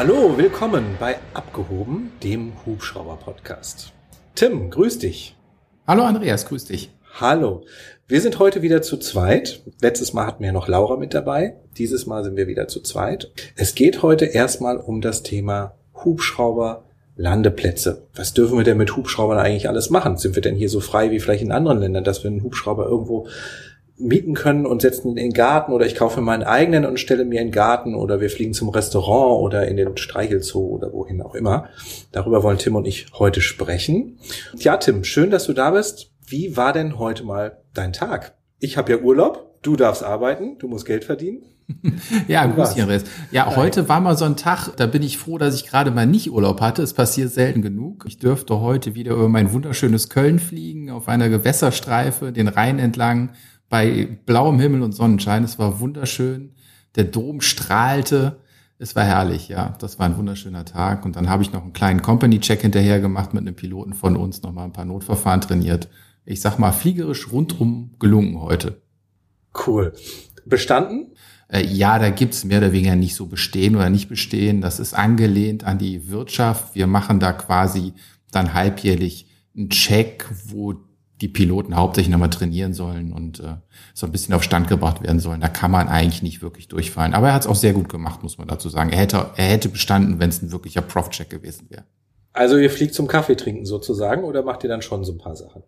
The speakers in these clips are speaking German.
Hallo, willkommen bei Abgehoben, dem Hubschrauber-Podcast. Tim, grüß dich. Hallo Andreas, grüß dich. Hallo. Wir sind heute wieder zu zweit. Letztes Mal hatten wir noch Laura mit dabei. Dieses Mal sind wir wieder zu zweit. Es geht heute erstmal um das Thema Hubschrauber Landeplätze. Was dürfen wir denn mit Hubschraubern eigentlich alles machen? Sind wir denn hier so frei wie vielleicht in anderen Ländern, dass wir einen Hubschrauber irgendwo mieten können und setzen in den Garten oder ich kaufe meinen eigenen und stelle mir einen Garten oder wir fliegen zum Restaurant oder in den Streichelzoo oder wohin auch immer. Darüber wollen Tim und ich heute sprechen. Ja, Tim, schön, dass du da bist. Wie war denn heute mal dein Tag? Ich habe ja Urlaub, du darfst arbeiten, du musst Geld verdienen. ja, grüß dich, Andreas. Ja, Nein. heute war mal so ein Tag, da bin ich froh, dass ich gerade mal nicht Urlaub hatte. Es passiert selten genug. Ich dürfte heute wieder über mein wunderschönes Köln fliegen, auf einer Gewässerstreife, den Rhein entlang bei blauem Himmel und Sonnenschein. Es war wunderschön. Der Dom strahlte. Es war herrlich, ja. Das war ein wunderschöner Tag. Und dann habe ich noch einen kleinen Company-Check hinterher gemacht mit einem Piloten von uns, noch mal ein paar Notverfahren trainiert. Ich sag mal, fliegerisch rundum gelungen heute. Cool. Bestanden? Äh, ja, da gibt's mehr oder weniger nicht so bestehen oder nicht bestehen. Das ist angelehnt an die Wirtschaft. Wir machen da quasi dann halbjährlich einen Check, wo die Piloten hauptsächlich nochmal trainieren sollen und äh, so ein bisschen auf Stand gebracht werden sollen. Da kann man eigentlich nicht wirklich durchfallen. Aber er hat es auch sehr gut gemacht, muss man dazu sagen. Er hätte, er hätte bestanden, wenn es ein wirklicher Prof-Check gewesen wäre. Also ihr fliegt zum Kaffee trinken sozusagen oder macht ihr dann schon so ein paar Sachen?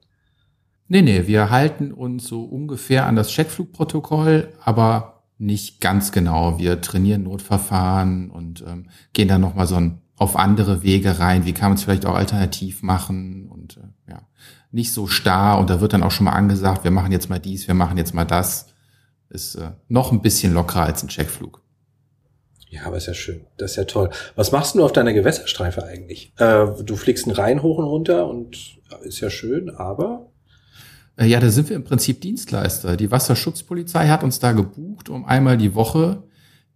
Nee, nee, wir halten uns so ungefähr an das Checkflugprotokoll, aber nicht ganz genau. Wir trainieren Notverfahren und ähm, gehen dann nochmal so ein, auf andere Wege rein. Wie kann man es vielleicht auch alternativ machen und äh, ja nicht so starr und da wird dann auch schon mal angesagt, wir machen jetzt mal dies, wir machen jetzt mal das. Ist äh, noch ein bisschen lockerer als ein Checkflug. Ja, aber ist ja schön. Das ist ja toll. Was machst du auf deiner Gewässerstreife eigentlich? Äh, du fliegst einen Rhein hoch und runter und ist ja schön, aber äh, ja, da sind wir im Prinzip Dienstleister. Die Wasserschutzpolizei hat uns da gebucht, um einmal die Woche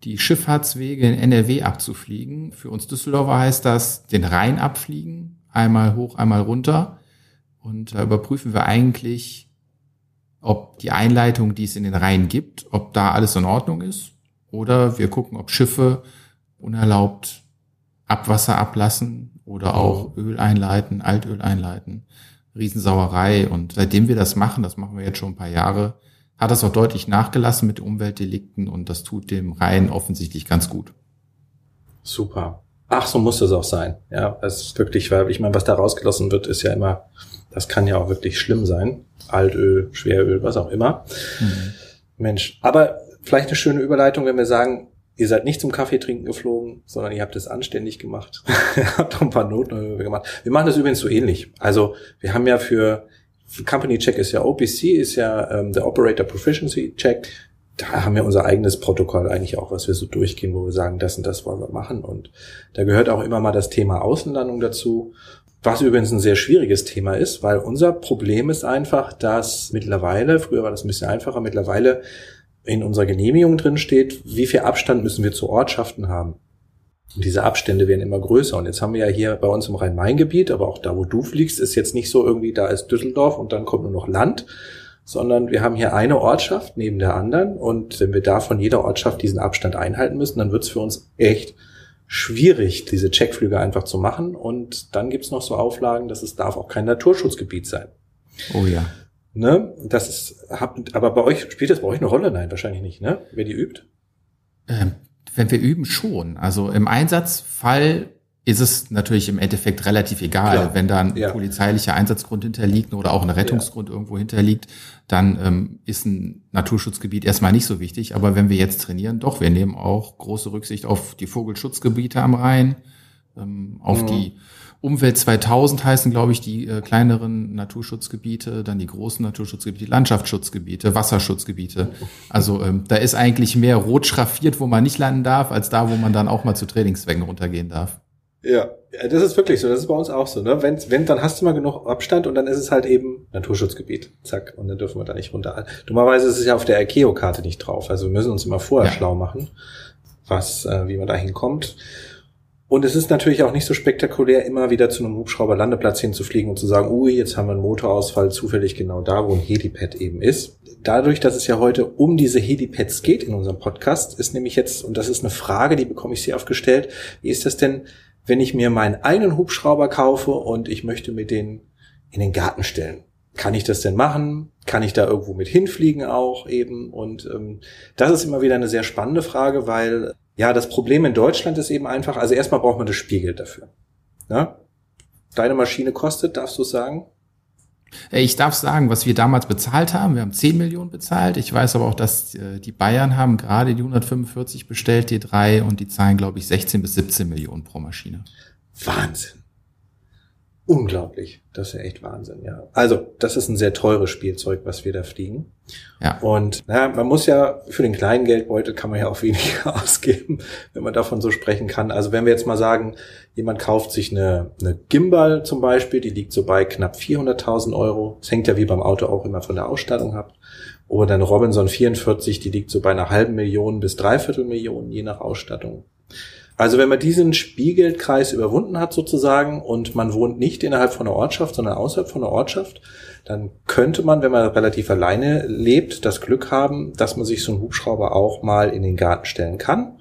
die Schifffahrtswege in NRW abzufliegen. Für uns Düsseldorfer heißt das den Rhein abfliegen, einmal hoch, einmal runter. Und da überprüfen wir eigentlich, ob die Einleitung, die es in den Rhein gibt, ob da alles in Ordnung ist. Oder wir gucken, ob Schiffe unerlaubt Abwasser ablassen oder auch Öl einleiten, Altöl einleiten. Riesensauerei. Und seitdem wir das machen, das machen wir jetzt schon ein paar Jahre, hat das auch deutlich nachgelassen mit Umweltdelikten und das tut dem Rhein offensichtlich ganz gut. Super. Ach, so muss das auch sein. Ja, es ist wirklich, weil ich meine, was da rausgelassen wird, ist ja immer das kann ja auch wirklich schlimm sein. Altöl, Schweröl, was auch immer. Mhm. Mensch, aber vielleicht eine schöne Überleitung, wenn wir sagen, ihr seid nicht zum Kaffee trinken geflogen, sondern ihr habt es anständig gemacht. ihr habt auch ein paar Noten gemacht. Wir machen das übrigens so ähnlich. Also wir haben ja für, für Company Check ist ja OPC, ist ja ähm, der Operator Proficiency Check. Da haben wir unser eigenes Protokoll eigentlich auch, was wir so durchgehen, wo wir sagen, das und das wollen wir machen. Und da gehört auch immer mal das Thema Außenlandung dazu. Was übrigens ein sehr schwieriges Thema ist, weil unser Problem ist einfach, dass mittlerweile, früher war das ein bisschen einfacher, mittlerweile in unserer Genehmigung drin steht, wie viel Abstand müssen wir zu Ortschaften haben. Und diese Abstände werden immer größer. Und jetzt haben wir ja hier bei uns im Rhein-Main-Gebiet, aber auch da, wo du fliegst, ist jetzt nicht so irgendwie, da ist Düsseldorf und dann kommt nur noch Land, sondern wir haben hier eine Ortschaft neben der anderen. Und wenn wir da von jeder Ortschaft diesen Abstand einhalten müssen, dann wird es für uns echt schwierig, diese Checkflüge einfach zu machen. Und dann gibt's noch so Auflagen, dass es darf auch kein Naturschutzgebiet sein. Oh ja. Ne? Das ist, aber bei euch spielt das bei euch eine Rolle? Nein, wahrscheinlich nicht, ne? Wer die übt? Ähm, wenn wir üben, schon. Also im Einsatzfall ist es natürlich im Endeffekt relativ egal. Klar. Wenn da ein ja. polizeilicher Einsatzgrund hinterliegt oder auch ein Rettungsgrund ja. irgendwo hinterliegt, dann ähm, ist ein Naturschutzgebiet erstmal nicht so wichtig. Aber wenn wir jetzt trainieren, doch, wir nehmen auch große Rücksicht auf die Vogelschutzgebiete am Rhein, ähm, auf mhm. die Umwelt 2000 heißen, glaube ich, die äh, kleineren Naturschutzgebiete, dann die großen Naturschutzgebiete, Landschaftsschutzgebiete, Wasserschutzgebiete. Also ähm, da ist eigentlich mehr rot schraffiert, wo man nicht landen darf, als da, wo man dann auch mal zu Trainingszwecken runtergehen darf. Ja, das ist wirklich so. Das ist bei uns auch so. Ne? Wenn, wenn, dann hast du mal genug Abstand und dann ist es halt eben Naturschutzgebiet. Zack. Und dann dürfen wir da nicht runter. Dummerweise ist es ja auf der ICAO-Karte nicht drauf. Also wir müssen uns immer vorher ja. schlau machen, was, äh, wie man da hinkommt. Und es ist natürlich auch nicht so spektakulär, immer wieder zu einem Hubschrauberlandeplatz hinzufliegen und zu sagen, ui, jetzt haben wir einen Motorausfall zufällig genau da, wo ein Helipad eben ist. Dadurch, dass es ja heute um diese Helipads geht in unserem Podcast, ist nämlich jetzt, und das ist eine Frage, die bekomme ich sehr oft gestellt, wie ist das denn, wenn ich mir meinen eigenen Hubschrauber kaufe und ich möchte mit den in den Garten stellen? Kann ich das denn machen? Kann ich da irgendwo mit hinfliegen auch eben? Und ähm, das ist immer wieder eine sehr spannende Frage, weil ja, das Problem in Deutschland ist eben einfach, also erstmal braucht man das Spielgeld dafür. Ja? Deine Maschine kostet, darfst du sagen? Äh, ich darf sagen, was wir damals bezahlt haben. Wir haben 10 Millionen bezahlt. Ich weiß aber auch, dass äh, die Bayern haben gerade die 145 bestellt, die drei, und die zahlen, glaube ich, 16 bis 17 Millionen pro Maschine. Wahnsinn unglaublich. Das ist ja echt Wahnsinn, ja. Also, das ist ein sehr teures Spielzeug, was wir da fliegen. Ja. Und naja, man muss ja für den kleinen Geldbeutel kann man ja auch weniger ausgeben, wenn man davon so sprechen kann. Also wenn wir jetzt mal sagen, jemand kauft sich eine, eine Gimbal zum Beispiel, die liegt so bei knapp 400.000 Euro. Das hängt ja wie beim Auto auch immer von der Ausstattung ab. Oder eine Robinson 44, die liegt so bei einer halben Million bis dreiviertel Millionen, je nach Ausstattung. Also wenn man diesen Spielgeldkreis überwunden hat sozusagen und man wohnt nicht innerhalb von einer Ortschaft, sondern außerhalb von einer Ortschaft, dann könnte man, wenn man relativ alleine lebt, das Glück haben, dass man sich so einen Hubschrauber auch mal in den Garten stellen kann.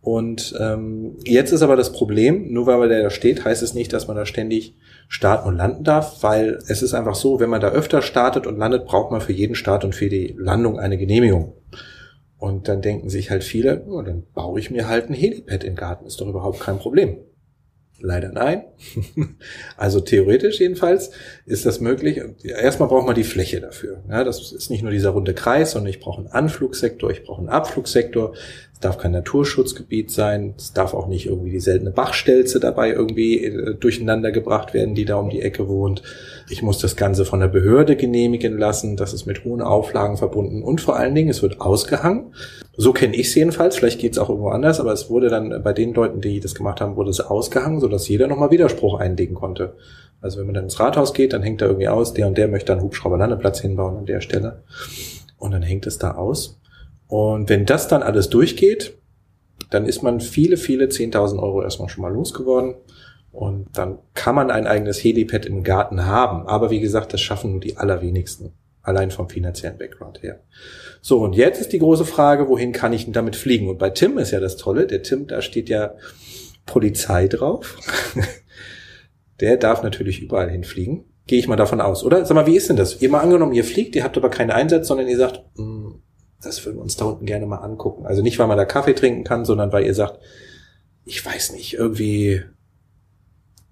Und ähm, jetzt ist aber das Problem, nur weil der da steht, heißt es nicht, dass man da ständig starten und landen darf, weil es ist einfach so, wenn man da öfter startet und landet, braucht man für jeden Start und für die Landung eine Genehmigung. Und dann denken sich halt viele, oh, dann baue ich mir halt ein Helipad im Garten, ist doch überhaupt kein Problem. Leider nein. also theoretisch jedenfalls ist das möglich. Erstmal braucht man die Fläche dafür. Ja, das ist nicht nur dieser runde Kreis, sondern ich brauche einen Anflugsektor, ich brauche einen Abflugsektor. Es darf kein Naturschutzgebiet sein. Es darf auch nicht irgendwie die seltene Bachstelze dabei irgendwie äh, durcheinander gebracht werden, die da um die Ecke wohnt. Ich muss das Ganze von der Behörde genehmigen lassen. Das ist mit hohen Auflagen verbunden. Und vor allen Dingen, es wird ausgehangen. So kenne ich es jedenfalls. Vielleicht geht es auch irgendwo anders, aber es wurde dann bei den Leuten, die das gemacht haben, wurde es ausgehangen, sodass jeder nochmal Widerspruch einlegen konnte. Also wenn man dann ins Rathaus geht, dann hängt da irgendwie aus, der und der möchte einen Hubschrauberlandeplatz hinbauen an der Stelle. Und dann hängt es da aus. Und wenn das dann alles durchgeht, dann ist man viele, viele 10.000 Euro erstmal schon mal losgeworden. Und dann kann man ein eigenes Helipad im Garten haben. Aber wie gesagt, das schaffen nur die allerwenigsten. Allein vom finanziellen Background her. So, und jetzt ist die große Frage, wohin kann ich denn damit fliegen? Und bei Tim ist ja das Tolle, der Tim, da steht ja Polizei drauf. der darf natürlich überall hinfliegen. Gehe ich mal davon aus, oder? Sag mal, wie ist denn das? Ihr mal angenommen, ihr fliegt, ihr habt aber keinen Einsatz, sondern ihr sagt, hm, das würden wir uns da unten gerne mal angucken. Also nicht, weil man da Kaffee trinken kann, sondern weil ihr sagt, ich weiß nicht, irgendwie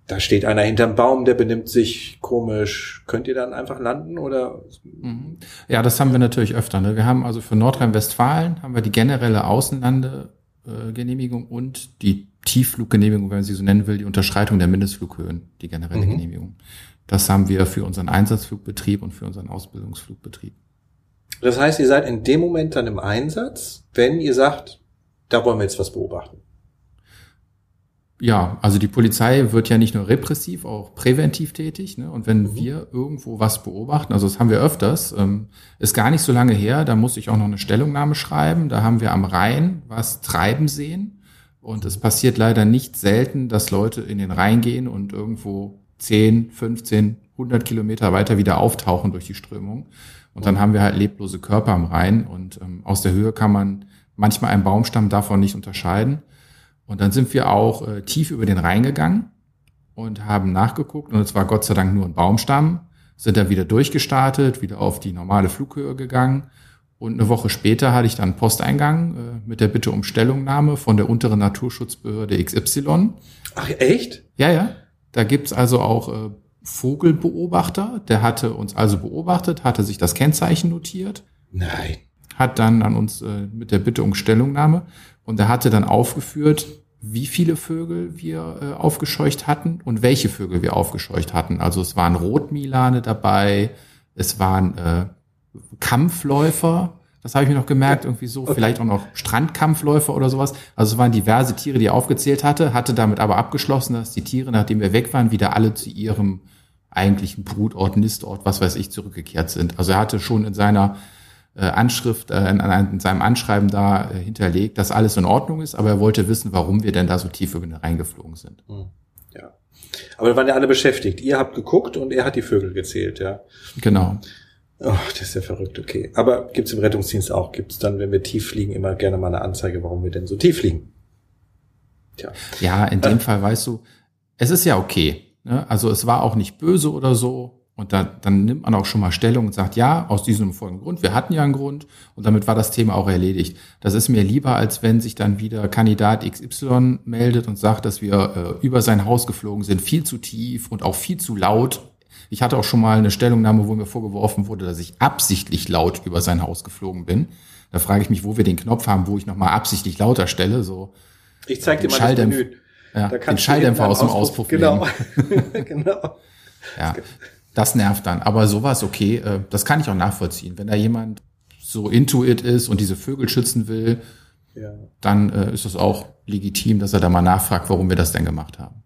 da steht einer hinterm Baum, der benimmt sich komisch. Könnt ihr dann einfach landen oder? Mhm. Ja, das haben wir natürlich öfter. Ne? Wir haben also für Nordrhein-Westfalen haben wir die generelle Außenlandegenehmigung und die Tieffluggenehmigung, wenn man sie so nennen will, die Unterschreitung der Mindestflughöhen, die generelle mhm. Genehmigung. Das haben wir für unseren Einsatzflugbetrieb und für unseren Ausbildungsflugbetrieb. Das heißt, ihr seid in dem Moment dann im Einsatz, wenn ihr sagt, da wollen wir jetzt was beobachten ja, also die Polizei wird ja nicht nur repressiv, auch präventiv tätig. Ne? Und wenn mhm. wir irgendwo was beobachten, also das haben wir öfters, ähm, ist gar nicht so lange her, da muss ich auch noch eine Stellungnahme schreiben. Da haben wir am Rhein was treiben sehen. Und es passiert leider nicht selten, dass Leute in den Rhein gehen und irgendwo 10, 15, 100 Kilometer weiter wieder auftauchen durch die Strömung. Und dann haben wir halt leblose Körper am Rhein. Und ähm, aus der Höhe kann man manchmal einen Baumstamm davon nicht unterscheiden. Und dann sind wir auch äh, tief über den Rhein gegangen und haben nachgeguckt. Und es war Gott sei Dank nur ein Baumstamm. Sind dann wieder durchgestartet, wieder auf die normale Flughöhe gegangen. Und eine Woche später hatte ich dann Posteingang äh, mit der Bitte um Stellungnahme von der unteren Naturschutzbehörde XY. Ach, echt? Ja, ja. Da gibt's also auch äh, Vogelbeobachter. Der hatte uns also beobachtet, hatte sich das Kennzeichen notiert. Nein. Hat dann an uns äh, mit der Bitte um Stellungnahme und er hatte dann aufgeführt, wie viele Vögel wir äh, aufgescheucht hatten und welche Vögel wir aufgescheucht hatten. Also es waren Rotmilane dabei, es waren äh, Kampfläufer, das habe ich mir noch gemerkt, irgendwie so, okay. vielleicht auch noch Strandkampfläufer oder sowas. Also es waren diverse Tiere, die er aufgezählt hatte, hatte damit aber abgeschlossen, dass die Tiere, nachdem wir weg waren, wieder alle zu ihrem eigentlichen Brutort, Nistort, was weiß ich, zurückgekehrt sind. Also er hatte schon in seiner äh, Anschrift, äh, in, in seinem Anschreiben da äh, hinterlegt, dass alles in Ordnung ist, aber er wollte wissen, warum wir denn da so tief reingeflogen sind. Hm. Ja. Aber da waren ja alle beschäftigt. Ihr habt geguckt und er hat die Vögel gezählt, ja. Genau. Oh, das ist ja verrückt, okay. Aber gibt's im Rettungsdienst auch? Gibt's dann, wenn wir tief fliegen, immer gerne mal eine Anzeige, warum wir denn so tief fliegen? Tja. Ja, in dem äh. Fall weißt du, es ist ja okay. Ne? Also es war auch nicht böse oder so. Und da, dann nimmt man auch schon mal Stellung und sagt, ja, aus diesem folgenden Grund, wir hatten ja einen Grund und damit war das Thema auch erledigt. Das ist mir lieber, als wenn sich dann wieder Kandidat XY meldet und sagt, dass wir äh, über sein Haus geflogen sind, viel zu tief und auch viel zu laut. Ich hatte auch schon mal eine Stellungnahme, wo mir vorgeworfen wurde, dass ich absichtlich laut über sein Haus geflogen bin. Da frage ich mich, wo wir den Knopf haben, wo ich nochmal absichtlich lauter stelle. So ich zeig dir mal das Menü. Ja, den Schalldämpfer aus dem Auspuff Genau. genau. Ja. Das nervt dann. Aber sowas okay, äh, das kann ich auch nachvollziehen. Wenn da jemand so into it ist und diese Vögel schützen will, ja. dann äh, ist es auch legitim, dass er da mal nachfragt, warum wir das denn gemacht haben.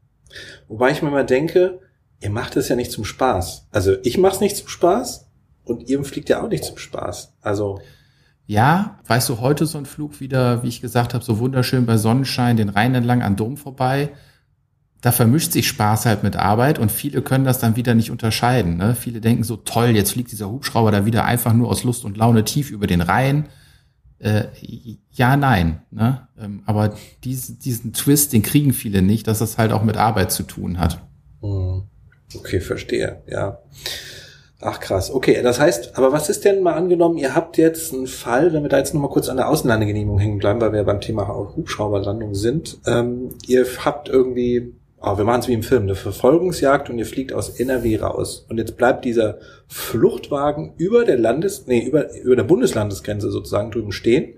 Wobei ich mir mal denke, ihr macht es ja nicht zum Spaß. Also ich mache es nicht zum Spaß und ihr fliegt ja auch nicht zum Spaß. Also ja, weißt du, heute so ein Flug wieder, wie ich gesagt habe, so wunderschön bei Sonnenschein den Rhein entlang an Dom vorbei da vermischt sich Spaß halt mit Arbeit und viele können das dann wieder nicht unterscheiden. Ne? Viele denken so, toll, jetzt fliegt dieser Hubschrauber da wieder einfach nur aus Lust und Laune tief über den Rhein. Äh, ja, nein. Ne? Ähm, aber diesen, diesen Twist, den kriegen viele nicht, dass das halt auch mit Arbeit zu tun hat. Hm. Okay, verstehe, ja. Ach krass, okay, das heißt, aber was ist denn mal angenommen, ihr habt jetzt einen Fall, wenn wir da jetzt nochmal kurz an der Außenlandegenehmigung hängen bleiben, weil wir beim Thema Hubschrauberlandung sind, ähm, ihr habt irgendwie oh, wir machen es wie im Film, eine Verfolgungsjagd und ihr fliegt aus NRW raus. Und jetzt bleibt dieser Fluchtwagen über der Landes, nee, über, über der Bundeslandesgrenze sozusagen drüben stehen.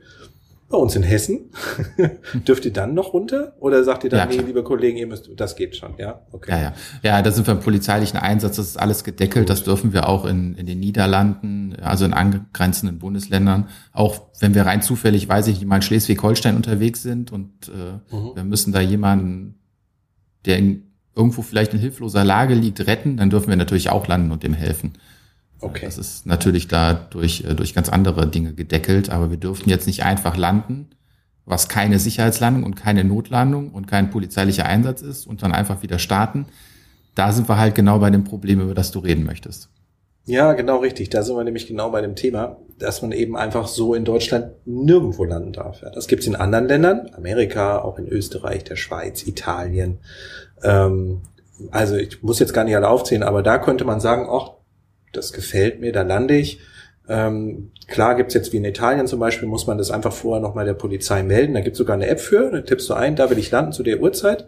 Bei uns in Hessen. Dürft ihr dann noch runter? Oder sagt ihr dann, ja, nee, liebe Kollegen, ihr müsst, das geht schon, ja? Okay. Ja, ja. Ja, da sind wir im polizeilichen Einsatz, das ist alles gedeckelt, Gut. das dürfen wir auch in, in den Niederlanden, also in angrenzenden Bundesländern. Auch wenn wir rein zufällig, weiß ich nicht, mal in Schleswig-Holstein unterwegs sind und äh, mhm. wir müssen da jemanden der in, irgendwo vielleicht in hilfloser Lage liegt, retten, dann dürfen wir natürlich auch landen und dem helfen. Okay. Das ist natürlich da durch, äh, durch ganz andere Dinge gedeckelt, aber wir dürfen jetzt nicht einfach landen, was keine Sicherheitslandung und keine Notlandung und kein polizeilicher Einsatz ist und dann einfach wieder starten. Da sind wir halt genau bei dem Problem, über das du reden möchtest. Ja, genau richtig. Da sind wir nämlich genau bei dem Thema, dass man eben einfach so in Deutschland nirgendwo landen darf. Ja, das gibt's in anderen Ländern, Amerika, auch in Österreich, der Schweiz, Italien. Ähm, also ich muss jetzt gar nicht alle aufzählen, aber da könnte man sagen, ach, das gefällt mir, da lande ich. Ähm, klar gibt's jetzt wie in Italien zum Beispiel, muss man das einfach vorher nochmal der Polizei melden. Da gibt's sogar eine App für, da tippst du ein, da will ich landen zu der Uhrzeit.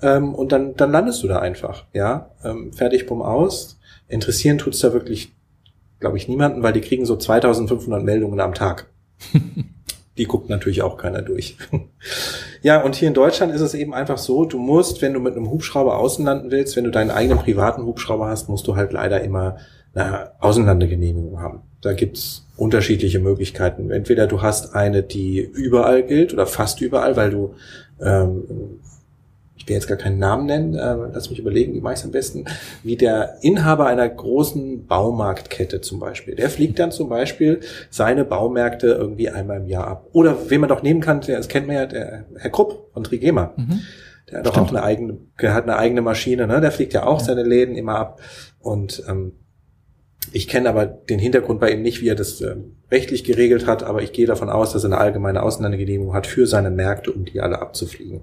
Ähm, und dann, dann landest du da einfach. Ja, ähm, fertig, bumm, aus Interessieren tut's da wirklich, glaube ich, niemanden, weil die kriegen so 2500 Meldungen am Tag. die guckt natürlich auch keiner durch. ja, und hier in Deutschland ist es eben einfach so, du musst, wenn du mit einem Hubschrauber außenlanden willst, wenn du deinen eigenen privaten Hubschrauber hast, musst du halt leider immer eine Außenlandegenehmigung haben. Da gibt's unterschiedliche Möglichkeiten. Entweder du hast eine, die überall gilt oder fast überall, weil du ähm, ich will jetzt gar keinen Namen nennen, äh, lass mich überlegen, wie mache ich am besten, wie der Inhaber einer großen Baumarktkette zum Beispiel. Der fliegt dann zum Beispiel seine Baumärkte irgendwie einmal im Jahr ab. Oder wen man doch nehmen kann, das kennt man ja, der Herr Krupp von Trigema. Mhm. Der hat doch auch eine eigene, der hat eine eigene Maschine, ne? Der fliegt ja auch ja. seine Läden immer ab. Und ähm, ich kenne aber den Hintergrund bei ihm nicht, wie er das äh, rechtlich geregelt hat, aber ich gehe davon aus, dass er eine allgemeine Ausländergenehmigung hat für seine Märkte, um die alle abzufliegen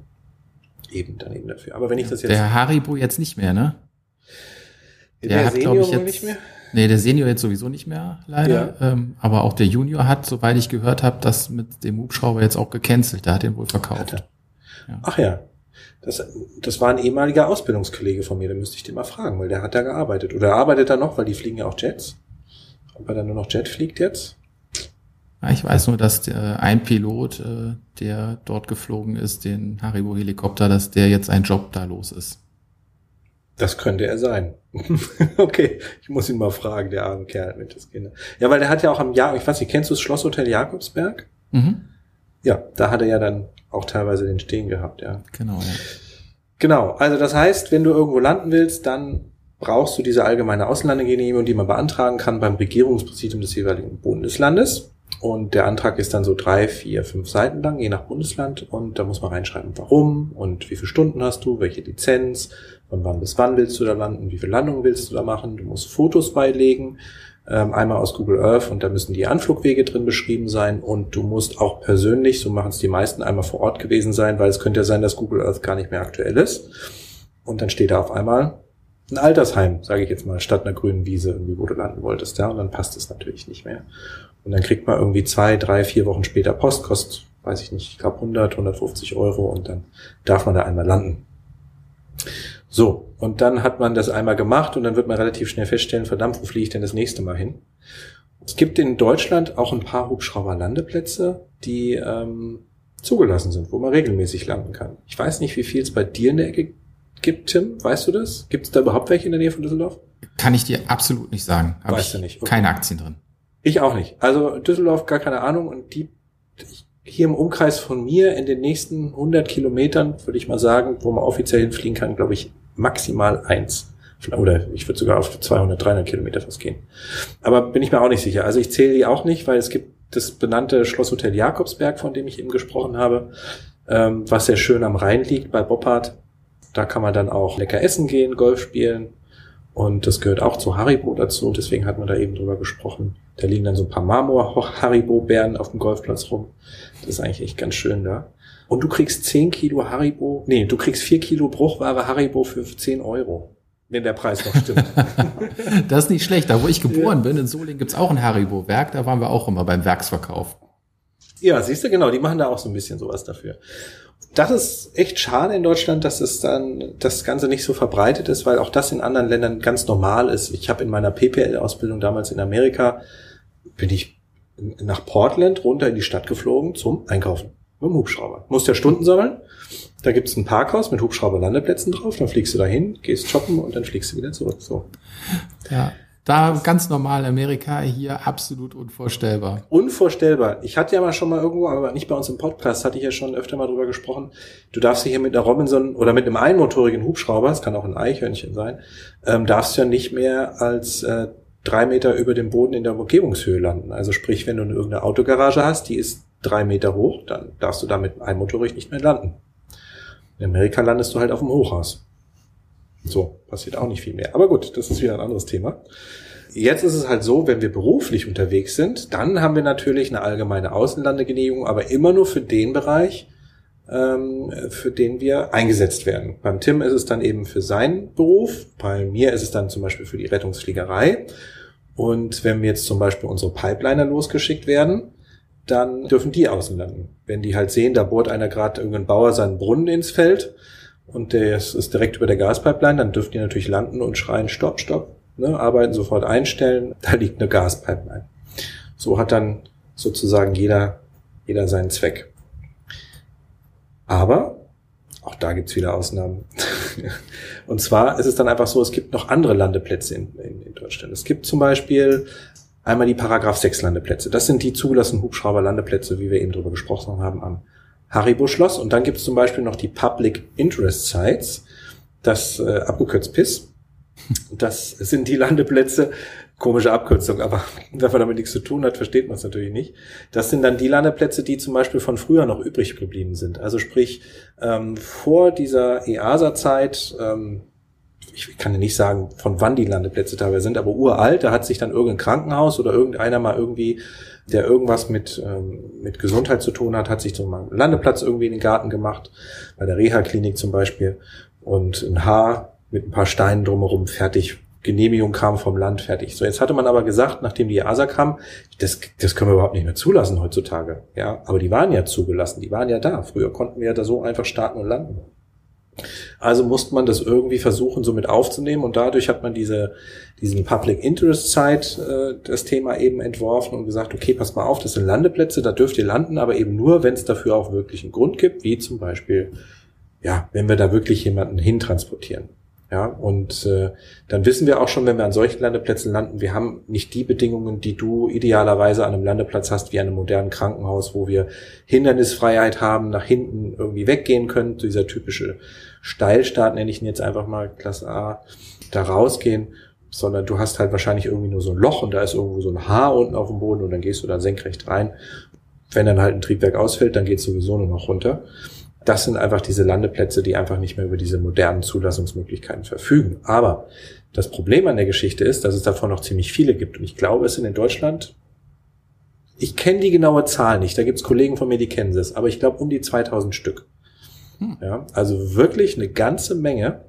eben dann eben dafür. Aber wenn ich das jetzt. Der Haribo jetzt nicht mehr, ne? Der, der hat, Senior ich, jetzt, nicht mehr? Nee, der Senior jetzt sowieso nicht mehr, leider. Ja. Ähm, aber auch der Junior hat, soweit ich gehört habe, das mit dem Hubschrauber jetzt auch gecancelt. Der hat den wohl verkauft. Ja. Ach ja. Das, das war ein ehemaliger Ausbildungskollege von mir, da müsste ich den mal fragen, weil der hat da gearbeitet. Oder arbeitet er noch, weil die fliegen ja auch Jets. Ob er dann nur noch Jet fliegt jetzt? Ich weiß nur, dass der, ein Pilot, äh, der dort geflogen ist, den Haribo-Helikopter, dass der jetzt ein Job da los ist. Das könnte er sein. okay, ich muss ihn mal fragen, der arme Kerl mit das Kind. Ja, weil der hat ja auch am Jahr, ich weiß nicht, kennst du das Schlosshotel Jakobsberg? Mhm. Ja, da hat er ja dann auch teilweise den Stehen gehabt, ja. Genau, ja. Genau, also das heißt, wenn du irgendwo landen willst, dann brauchst du diese allgemeine Außenlandegenehmigung, die man beantragen kann beim Regierungspräsidium des jeweiligen Bundeslandes. Und der Antrag ist dann so drei, vier, fünf Seiten lang, je nach Bundesland. Und da muss man reinschreiben, warum und wie viele Stunden hast du, welche Lizenz, von wann bis wann willst du da landen, wie viele Landungen willst du da machen. Du musst Fotos beilegen, einmal aus Google Earth und da müssen die Anflugwege drin beschrieben sein. Und du musst auch persönlich, so machen es die meisten, einmal vor Ort gewesen sein, weil es könnte ja sein, dass Google Earth gar nicht mehr aktuell ist. Und dann steht da auf einmal ein Altersheim, sage ich jetzt mal, statt einer grünen Wiese, irgendwie, wo du landen wolltest, ja, und dann passt es natürlich nicht mehr. Und dann kriegt man irgendwie zwei, drei, vier Wochen später Post, kostet, weiß ich nicht, ich glaube 100, 150 Euro und dann darf man da einmal landen. So, und dann hat man das einmal gemacht und dann wird man relativ schnell feststellen, verdammt, wo fliege ich denn das nächste Mal hin? Es gibt in Deutschland auch ein paar Hubschrauberlandeplätze, die ähm, zugelassen sind, wo man regelmäßig landen kann. Ich weiß nicht, wie viel es bei dir in der Ecke gibt, Tim? Weißt du das? Gibt es da überhaupt welche in der Nähe von Düsseldorf? Kann ich dir absolut nicht sagen. Hab weißt du nicht? Okay. Keine Aktien drin. Ich auch nicht. Also Düsseldorf gar keine Ahnung und die hier im Umkreis von mir in den nächsten 100 Kilometern würde ich mal sagen, wo man offiziell hinfliegen kann, glaube ich maximal eins. Oder ich würde sogar auf 200, 300 Kilometer fast gehen. Aber bin ich mir auch nicht sicher. Also ich zähle die auch nicht, weil es gibt das benannte Schlosshotel Jakobsberg, von dem ich eben gesprochen habe, ähm, was sehr schön am Rhein liegt bei Boppard. Da kann man dann auch lecker essen gehen, Golf spielen. Und das gehört auch zu Haribo dazu. Deswegen hat man da eben drüber gesprochen. Da liegen dann so ein paar Marmor-Haribo-Bären auf dem Golfplatz rum. Das ist eigentlich echt ganz schön da. Und du kriegst 10 Kilo Haribo, nee, du kriegst 4 Kilo Bruchware Haribo für 10 Euro. Wenn der Preis noch stimmt. das ist nicht schlecht. Da wo ich geboren bin, in Solingen gibt's auch ein Haribo-Werk. Da waren wir auch immer beim Werksverkauf. Ja, siehst du, genau, die machen da auch so ein bisschen sowas dafür. Das ist echt schade in Deutschland, dass es dann das Ganze nicht so verbreitet ist, weil auch das in anderen Ländern ganz normal ist. Ich habe in meiner PPL-Ausbildung damals in Amerika, bin ich nach Portland runter in die Stadt geflogen zum Einkaufen mit dem Hubschrauber. Musst ja Stunden sammeln. Da gibt's ein Parkhaus mit Hubschrauberlandeplätzen drauf, dann fliegst du dahin, gehst shoppen und dann fliegst du wieder zurück. So. Ja, da ganz normal Amerika, hier absolut unvorstellbar. Unvorstellbar. Ich hatte ja mal schon mal irgendwo, aber nicht bei uns im Podcast, hatte ich ja schon öfter mal drüber gesprochen. Du darfst hier mit einer Robinson oder mit einem einmotorigen Hubschrauber, es kann auch ein Eichhörnchen sein, ähm, darfst du ja nicht mehr als äh, drei Meter über dem Boden in der Umgebungshöhe landen. Also sprich, wenn du irgendeine Autogarage hast, die ist drei Meter hoch, dann darfst du da mit einmotorig nicht mehr landen. In Amerika landest du halt auf dem Hochhaus. So, passiert auch nicht viel mehr. Aber gut, das ist wieder ein anderes Thema. Jetzt ist es halt so, wenn wir beruflich unterwegs sind, dann haben wir natürlich eine allgemeine Außenlandegenehmigung, aber immer nur für den Bereich, ähm, für den wir eingesetzt werden. Beim Tim ist es dann eben für seinen Beruf, bei mir ist es dann zum Beispiel für die Rettungsfliegerei. Und wenn wir jetzt zum Beispiel unsere Pipeliner losgeschickt werden, dann dürfen die außen landen. Wenn die halt sehen, da bohrt einer gerade irgendein Bauer seinen Brunnen ins Feld, und der ist direkt über der Gaspipeline, dann dürfen die natürlich landen und schreien, stopp, stopp, ne, arbeiten sofort einstellen, da liegt eine Gaspipeline. So hat dann sozusagen jeder, jeder seinen Zweck. Aber auch da gibt's wieder Ausnahmen. und zwar ist es dann einfach so, es gibt noch andere Landeplätze in, in, in Deutschland. Es gibt zum Beispiel einmal die Paragraph 6 Landeplätze. Das sind die zugelassenen Hubschrauber-Landeplätze, wie wir eben drüber gesprochen haben, am Haribo-Schloss. Und dann gibt es zum Beispiel noch die Public Interest Sites, das äh, abgekürzt PIS. Das sind die Landeplätze, komische Abkürzung, aber wenn man damit nichts zu tun hat, versteht man es natürlich nicht. Das sind dann die Landeplätze, die zum Beispiel von früher noch übrig geblieben sind. Also sprich, ähm, vor dieser EASA-Zeit, ähm, ich kann ja nicht sagen, von wann die Landeplätze teilweise sind, aber uralt, da hat sich dann irgendein Krankenhaus oder irgendeiner mal irgendwie der irgendwas mit, ähm, mit Gesundheit zu tun hat, hat sich zum Landeplatz irgendwie in den Garten gemacht, bei der Reha-Klinik zum Beispiel, und ein Haar mit ein paar Steinen drumherum fertig. Genehmigung kam vom Land fertig. So, jetzt hatte man aber gesagt, nachdem die ASA kam, das, das können wir überhaupt nicht mehr zulassen heutzutage. Ja, aber die waren ja zugelassen, die waren ja da. Früher konnten wir ja da so einfach starten und landen. Also musste man das irgendwie versuchen, so mit aufzunehmen und dadurch hat man diese, diesen Public Interest Site, äh, das Thema eben entworfen und gesagt, okay, pass mal auf, das sind Landeplätze, da dürft ihr landen, aber eben nur, wenn es dafür auch wirklich einen Grund gibt, wie zum Beispiel, ja, wenn wir da wirklich jemanden hintransportieren. Ja, und äh, dann wissen wir auch schon, wenn wir an solchen Landeplätzen landen, wir haben nicht die Bedingungen, die du idealerweise an einem Landeplatz hast, wie an einem modernen Krankenhaus, wo wir Hindernisfreiheit haben, nach hinten irgendwie weggehen können, dieser typische Steilstart, nenne ich ihn jetzt einfach mal Klasse A, da rausgehen, sondern du hast halt wahrscheinlich irgendwie nur so ein Loch und da ist irgendwo so ein Haar unten auf dem Boden und dann gehst du da senkrecht rein. Wenn dann halt ein Triebwerk ausfällt, dann geht sowieso nur noch runter. Das sind einfach diese Landeplätze, die einfach nicht mehr über diese modernen Zulassungsmöglichkeiten verfügen. Aber das Problem an der Geschichte ist, dass es davon noch ziemlich viele gibt. Und ich glaube, es sind in Deutschland, ich kenne die genaue Zahl nicht, da gibt es Kollegen von mir, die kennen es, aber ich glaube um die 2000 Stück. Hm. Ja, also wirklich eine ganze Menge,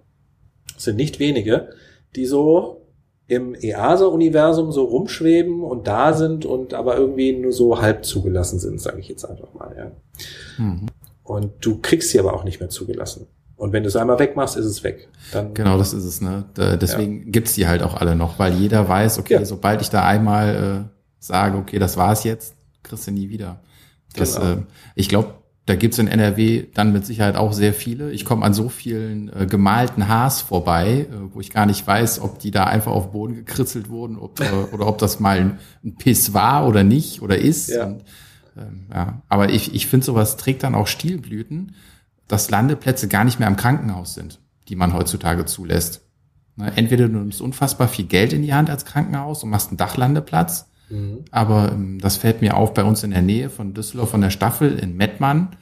sind nicht wenige, die so im EASA-Universum so rumschweben und da sind und aber irgendwie nur so halb zugelassen sind, sage ich jetzt einfach mal. Ja. Mhm. Und du kriegst sie aber auch nicht mehr zugelassen. Und wenn du es einmal wegmachst, ist es weg. Dann genau, das ist es. Ne? deswegen ja. gibt's die halt auch alle noch, weil jeder weiß, okay, ja. sobald ich da einmal äh, sage, okay, das war's jetzt, kriegst du nie wieder. Das, genau. äh, ich glaube, da gibt's in NRW dann mit Sicherheit auch sehr viele. Ich komme an so vielen äh, gemalten Haars vorbei, äh, wo ich gar nicht weiß, ob die da einfach auf Boden gekritzelt wurden ob, äh, oder ob das mal ein, ein Piss war oder nicht oder ist. Ja. Und, ähm, ja. Aber ich, ich finde, sowas trägt dann auch Stilblüten, dass Landeplätze gar nicht mehr im Krankenhaus sind, die man heutzutage zulässt. Ne, entweder du nimmst unfassbar viel Geld in die Hand als Krankenhaus und machst einen Dachlandeplatz, mhm. aber ähm, das fällt mir auf bei uns in der Nähe von Düsseldorf von der Staffel in Mettmann.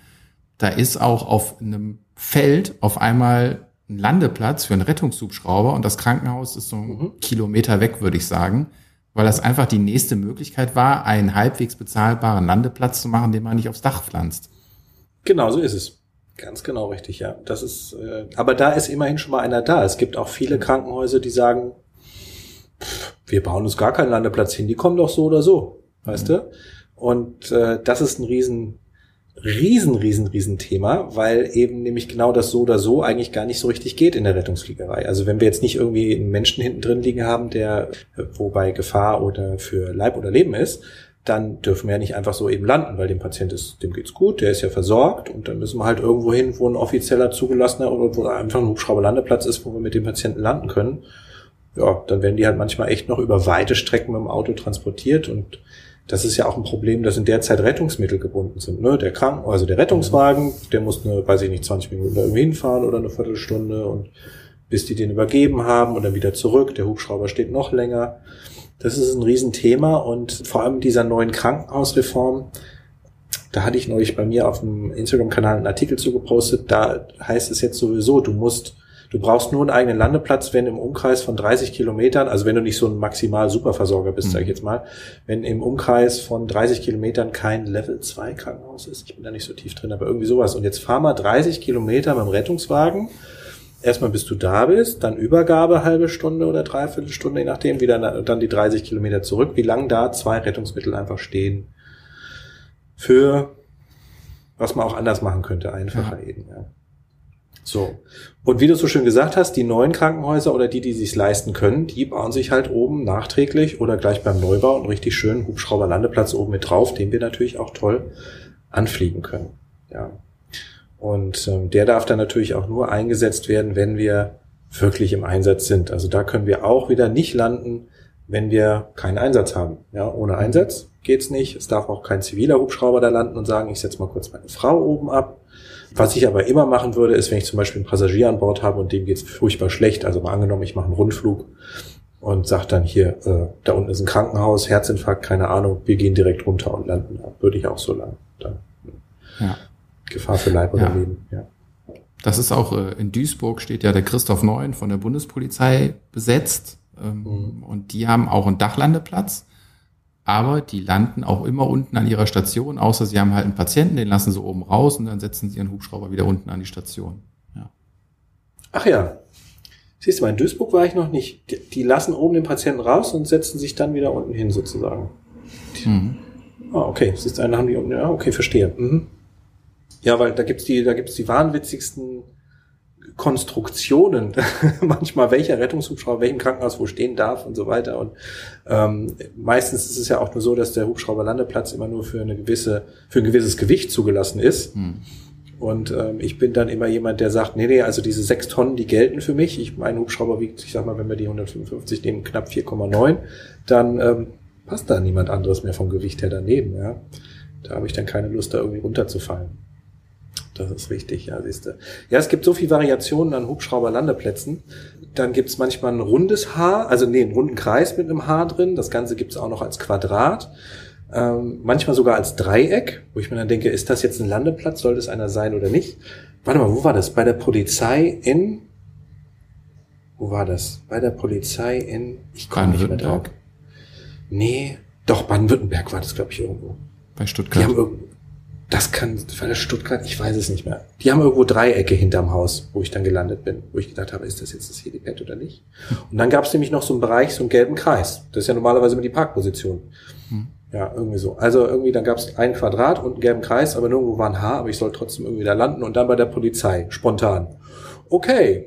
Da ist auch auf einem Feld auf einmal ein Landeplatz für einen Rettungshubschrauber und das Krankenhaus ist so ein mhm. Kilometer weg, würde ich sagen weil das einfach die nächste Möglichkeit war, einen halbwegs bezahlbaren Landeplatz zu machen, den man nicht aufs Dach pflanzt. Genau, so ist es. Ganz genau richtig, ja. Das ist, äh, aber da ist immerhin schon mal einer da. Es gibt auch viele Krankenhäuser, die sagen, pff, wir bauen uns gar keinen Landeplatz hin, die kommen doch so oder so, weißt mhm. du? Und äh, das ist ein riesen riesen, riesen, riesen Thema, weil eben nämlich genau das so oder so eigentlich gar nicht so richtig geht in der Rettungsfliegerei. Also wenn wir jetzt nicht irgendwie einen Menschen hinten drin liegen haben, der wobei Gefahr oder für Leib oder Leben ist, dann dürfen wir ja nicht einfach so eben landen, weil dem Patient ist, dem geht's gut, der ist ja versorgt und dann müssen wir halt irgendwo hin, wo ein offizieller zugelassener oder wo einfach ein Hubschrauberlandeplatz ist, wo wir mit dem Patienten landen können. Ja, dann werden die halt manchmal echt noch über weite Strecken mit dem Auto transportiert und das ist ja auch ein Problem, dass in der Zeit Rettungsmittel gebunden sind. Ne? Der Kranken, also der Rettungswagen, der muss eine, weiß ich nicht, 20 Minuten da irgendwie hinfahren oder eine Viertelstunde und bis die den übergeben haben und dann wieder zurück. Der Hubschrauber steht noch länger. Das ist ein Riesenthema und vor allem dieser neuen Krankenhausreform, da hatte ich neulich bei mir auf dem Instagram-Kanal einen Artikel zugepostet, da heißt es jetzt sowieso, du musst Du brauchst nur einen eigenen Landeplatz, wenn im Umkreis von 30 Kilometern, also wenn du nicht so ein maximal Superversorger bist, mhm. sage ich jetzt mal, wenn im Umkreis von 30 Kilometern kein Level 2 Krankenhaus ist. Ich bin da nicht so tief drin, aber irgendwie sowas. Und jetzt fahr mal 30 Kilometer mit dem Rettungswagen. Erstmal bis du da bist, dann Übergabe halbe Stunde oder dreiviertel Stunde, je nachdem, wieder dann die 30 Kilometer zurück, wie lang da zwei Rettungsmittel einfach stehen. Für was man auch anders machen könnte, einfacher ja. eben. Ja. So. Und wie du so schön gesagt hast, die neuen Krankenhäuser oder die, die sich leisten können, die bauen sich halt oben nachträglich oder gleich beim Neubau einen richtig schönen Hubschrauberlandeplatz oben mit drauf, den wir natürlich auch toll anfliegen können. Ja. Und ähm, der darf dann natürlich auch nur eingesetzt werden, wenn wir wirklich im Einsatz sind. Also da können wir auch wieder nicht landen, wenn wir keinen Einsatz haben. Ja, ohne Einsatz geht's nicht. Es darf auch kein ziviler Hubschrauber da landen und sagen, ich setze mal kurz meine Frau oben ab was ich aber immer machen würde, ist, wenn ich zum Beispiel einen Passagier an Bord habe und dem geht's furchtbar schlecht, also mal angenommen, ich mache einen Rundflug und sage dann hier, äh, da unten ist ein Krankenhaus, Herzinfarkt, keine Ahnung, wir gehen direkt runter und landen. Da würde ich auch so lang. Dann, ja. Gefahr für Leib oder ja. Leben, ja. Das ist auch äh, in Duisburg steht ja der Christoph Neun von der Bundespolizei besetzt. Ähm, mhm. Und die haben auch einen Dachlandeplatz aber die landen auch immer unten an ihrer Station, außer sie haben halt einen Patienten, den lassen sie oben raus und dann setzen sie ihren Hubschrauber wieder unten an die Station. Ja. Ach ja. Siehst du mal, in Duisburg war ich noch nicht. Die, die lassen oben den Patienten raus und setzen sich dann wieder unten hin, sozusagen. Mhm. Ah, okay. Siehst du, einen haben die unten. Ja, okay, verstehe. Mhm. Ja, weil da gibt's die, da gibt's die wahnwitzigsten Konstruktionen, manchmal welcher Rettungshubschrauber welchem Krankenhaus wo stehen darf und so weiter. Und ähm, meistens ist es ja auch nur so, dass der Hubschrauberlandeplatz immer nur für eine gewisse, für ein gewisses Gewicht zugelassen ist. Hm. Und ähm, ich bin dann immer jemand, der sagt, nee, nee, also diese sechs Tonnen, die gelten für mich. Ich, mein Hubschrauber wiegt, ich sag mal, wenn wir die 155 nehmen, knapp 4,9, dann ähm, passt da niemand anderes mehr vom Gewicht her daneben. Ja, Da habe ich dann keine Lust, da irgendwie runterzufallen. Das ist richtig, ja, siehst du. Ja, es gibt so viel Variationen an Hubschrauberlandeplätzen. Dann gibt's manchmal ein rundes Haar, also nee, einen runden Kreis mit einem Haar drin. Das Ganze gibt's auch noch als Quadrat. Ähm, manchmal sogar als Dreieck, wo ich mir dann denke, ist das jetzt ein Landeplatz? Soll das einer sein oder nicht? Warte mal, wo war das? Bei der Polizei in. Wo war das? Bei der Polizei in. Ich komme nicht mehr drauf. Nee, doch, Baden-Württemberg war das, glaube ich, irgendwo. Bei Stuttgart. Die haben das kann, war das Stuttgart? Ich weiß es nicht mehr. Die haben irgendwo Dreiecke hinterm Haus, wo ich dann gelandet bin, wo ich gedacht habe, ist das jetzt das Helipad oder nicht? Und dann gab es nämlich noch so einen Bereich, so einen gelben Kreis. Das ist ja normalerweise immer die Parkposition. Hm. Ja, irgendwie so. Also irgendwie, dann gab es ein Quadrat und einen gelben Kreis, aber nirgendwo war ein Haar, aber ich soll trotzdem irgendwie da landen und dann bei der Polizei, spontan. Okay.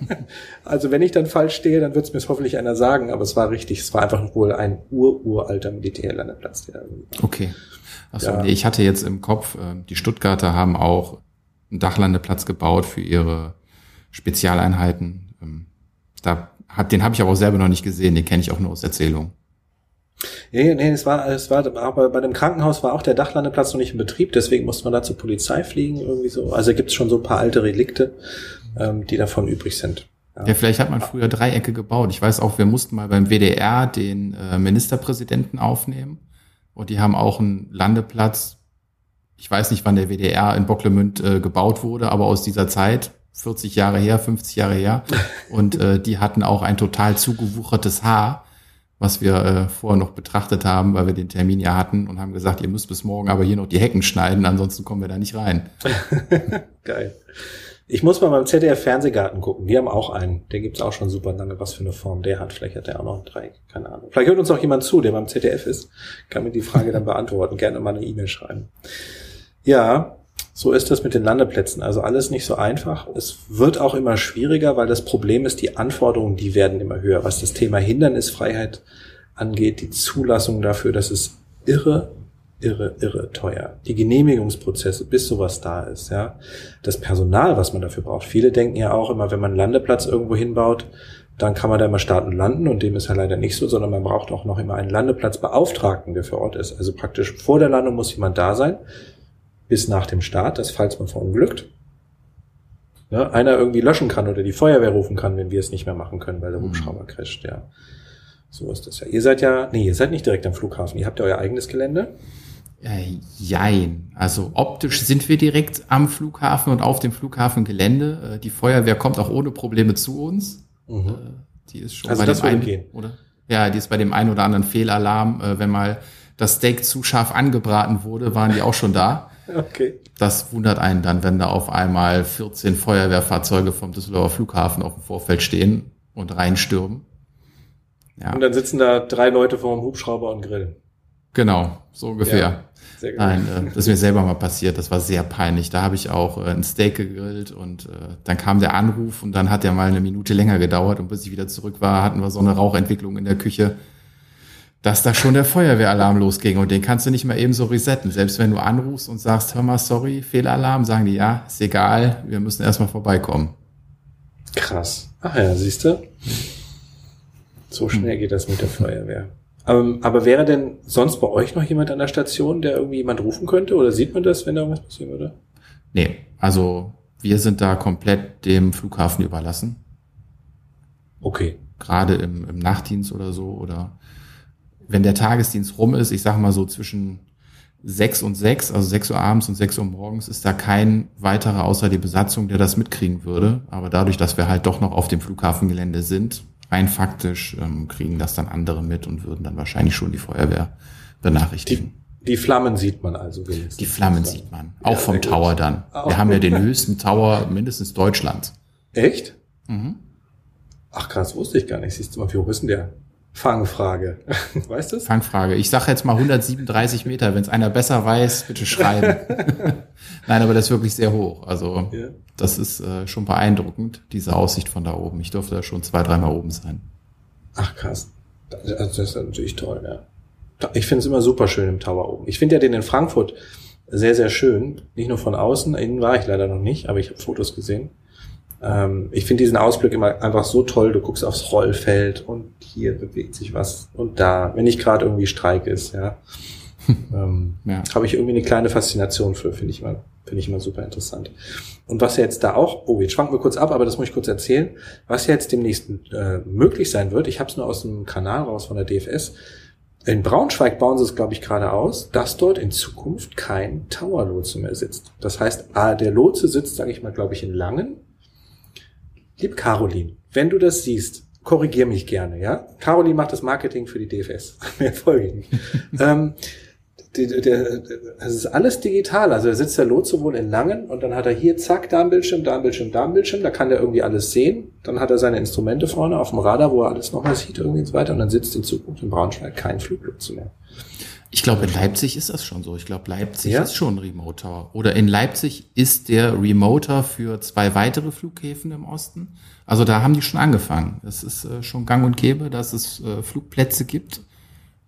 also wenn ich dann falsch stehe, dann wird es mir hoffentlich einer sagen, aber es war richtig, es war einfach wohl ein ururalter Militärlandeplatz. Der okay. Achso, ja. nee, ich hatte jetzt im Kopf, äh, die Stuttgarter haben auch einen Dachlandeplatz gebaut für ihre Spezialeinheiten. Ähm, da hat, den habe ich aber auch selber noch nicht gesehen, den kenne ich auch nur aus Erzählungen. Nee, nee, es war, es war, aber bei dem Krankenhaus war auch der Dachlandeplatz noch nicht in Betrieb, deswegen musste man da zur Polizei fliegen, irgendwie so. Also gibt es schon so ein paar alte Relikte, ähm, die davon übrig sind. Ja. ja. vielleicht hat man früher Dreiecke gebaut. Ich weiß auch, wir mussten mal beim WDR den äh, Ministerpräsidenten aufnehmen. Und die haben auch einen Landeplatz. Ich weiß nicht, wann der WDR in Bocklemünd äh, gebaut wurde, aber aus dieser Zeit, 40 Jahre her, 50 Jahre her. Und äh, die hatten auch ein total zugewuchertes Haar, was wir äh, vorher noch betrachtet haben, weil wir den Termin ja hatten und haben gesagt, ihr müsst bis morgen aber hier noch die Hecken schneiden, ansonsten kommen wir da nicht rein. Geil. Ich muss mal beim ZDF Fernsehgarten gucken. Die haben auch einen. Der gibt's auch schon super lange. Was für eine Form der hat. Vielleicht hat der auch noch ein Dreieck. Keine Ahnung. Vielleicht hört uns auch jemand zu, der beim ZDF ist. Kann mir die Frage dann beantworten. Gerne mal eine E-Mail schreiben. Ja, so ist das mit den Landeplätzen. Also alles nicht so einfach. Es wird auch immer schwieriger, weil das Problem ist, die Anforderungen, die werden immer höher. Was das Thema Hindernisfreiheit angeht, die Zulassung dafür, das ist irre irre, irre teuer. Die Genehmigungsprozesse, bis sowas da ist, ja. Das Personal, was man dafür braucht. Viele denken ja auch immer, wenn man einen Landeplatz irgendwo hinbaut, dann kann man da immer starten und landen und dem ist ja leider nicht so, sondern man braucht auch noch immer einen Landeplatzbeauftragten, der vor Ort ist. Also praktisch vor der Landung muss jemand da sein, bis nach dem Start, das falls man verunglückt. Ja, einer irgendwie löschen kann oder die Feuerwehr rufen kann, wenn wir es nicht mehr machen können, weil der mhm. Hubschrauber crasht, ja. So ist das ja. Ihr seid ja, nee, ihr seid nicht direkt am Flughafen. Ihr habt ja euer eigenes Gelände. Äh, jein. Also optisch sind wir direkt am Flughafen und auf dem Flughafengelände. Äh, die Feuerwehr kommt auch ohne Probleme zu uns. Mhm. Äh, die ist schon also bei dem einen, gehen. oder? Ja, die ist bei dem einen oder anderen Fehlalarm. Äh, wenn mal das Steak zu scharf angebraten wurde, waren die auch schon da. Okay. Das wundert einen dann, wenn da auf einmal 14 Feuerwehrfahrzeuge vom Düsseldorfer Flughafen auf dem Vorfeld stehen und reinstürmen. Ja. Und dann sitzen da drei Leute vor dem Hubschrauber und grillen. Genau, so ungefähr. Ja. Nein, äh, das ist mir selber mal passiert. Das war sehr peinlich. Da habe ich auch äh, ein Steak gegrillt und äh, dann kam der Anruf und dann hat der mal eine Minute länger gedauert und bis ich wieder zurück war, hatten wir so eine Rauchentwicklung in der Küche, dass da schon der Feuerwehralarm losging und den kannst du nicht mal eben so resetten. Selbst wenn du anrufst und sagst, hör mal, sorry, Fehlalarm, sagen die, ja, ist egal, wir müssen erstmal vorbeikommen. Krass. Ach ja, siehst du? So schnell geht das mit der Feuerwehr. Ähm, aber wäre denn sonst bei euch noch jemand an der Station, der irgendwie jemand rufen könnte? Oder sieht man das, wenn da irgendwas passieren würde? Nee, also wir sind da komplett dem Flughafen überlassen. Okay. Gerade im, im Nachtdienst oder so. Oder wenn der Tagesdienst rum ist, ich sag mal so zwischen sechs und sechs, also sechs Uhr abends und sechs Uhr morgens, ist da kein weiterer außer die Besatzung, der das mitkriegen würde. Aber dadurch, dass wir halt doch noch auf dem Flughafengelände sind, rein faktisch ähm, kriegen das dann andere mit und würden dann wahrscheinlich schon die Feuerwehr benachrichtigen. Die, die Flammen sieht man also wenigstens. Die Flammen sieht man. Auch ja, vom Tower gut. dann. Auch Wir haben ja den höchsten Tower mindestens Deutschlands. Echt? Mhm. Ach krass, wusste ich gar nicht. Siehst du mal, wie hoch ist denn der? Fangfrage. Weißt du Fangfrage. Ich sage jetzt mal 137 Meter. Wenn es einer besser weiß, bitte schreiben. Nein, aber das ist wirklich sehr hoch. Also ja. das ist äh, schon beeindruckend, diese Aussicht von da oben. Ich durfte da schon zwei, dreimal oben sein. Ach krass. Das, das ist natürlich toll, ja. Ich finde es immer super schön im Tower oben. Ich finde ja den in Frankfurt, Sehr, sehr schön. Nicht nur von außen, innen war ich leider noch nicht, aber ich habe Fotos gesehen. Ähm, ich finde diesen Ausblick immer einfach so toll. Du guckst aufs Rollfeld und hier bewegt sich was und da, wenn nicht gerade irgendwie Streik ist, ja. ähm, ja. Habe ich irgendwie eine kleine Faszination für, finde ich mal, finde ich immer super interessant. Und was ja jetzt da auch, oh, jetzt schwanken wir kurz ab, aber das muss ich kurz erzählen, was ja jetzt demnächst äh, möglich sein wird, ich habe es nur aus dem Kanal raus von der DFS, in Braunschweig bauen sie es, glaube ich, gerade aus, dass dort in Zukunft kein Tower-Lotse mehr sitzt. Das heißt, der Lotse sitzt, sage ich mal, glaube ich, in Langen. Lieb Caroline, wenn du das siehst, korrigier mich gerne, ja? Caroline macht das Marketing für die DFS. Mehr folge ähm, der, der, das ist alles digital. Also da sitzt der Lotse wohl in Langen und dann hat er hier, zack, da ein Bildschirm, da ein Bildschirm, da ein Bildschirm. Da kann der irgendwie alles sehen. Dann hat er seine Instrumente vorne auf dem Radar, wo er alles nochmal sieht irgendwie und so weiter. Und dann sitzt in Zukunft in Braunschweig kein Fluglotse mehr. Ich glaube, in Leipzig ist das schon so. Ich glaube, Leipzig ja? ist schon Remoter. Oder in Leipzig ist der Remoter für zwei weitere Flughäfen im Osten. Also da haben die schon angefangen. Es ist äh, schon gang und gäbe, dass es äh, Flugplätze gibt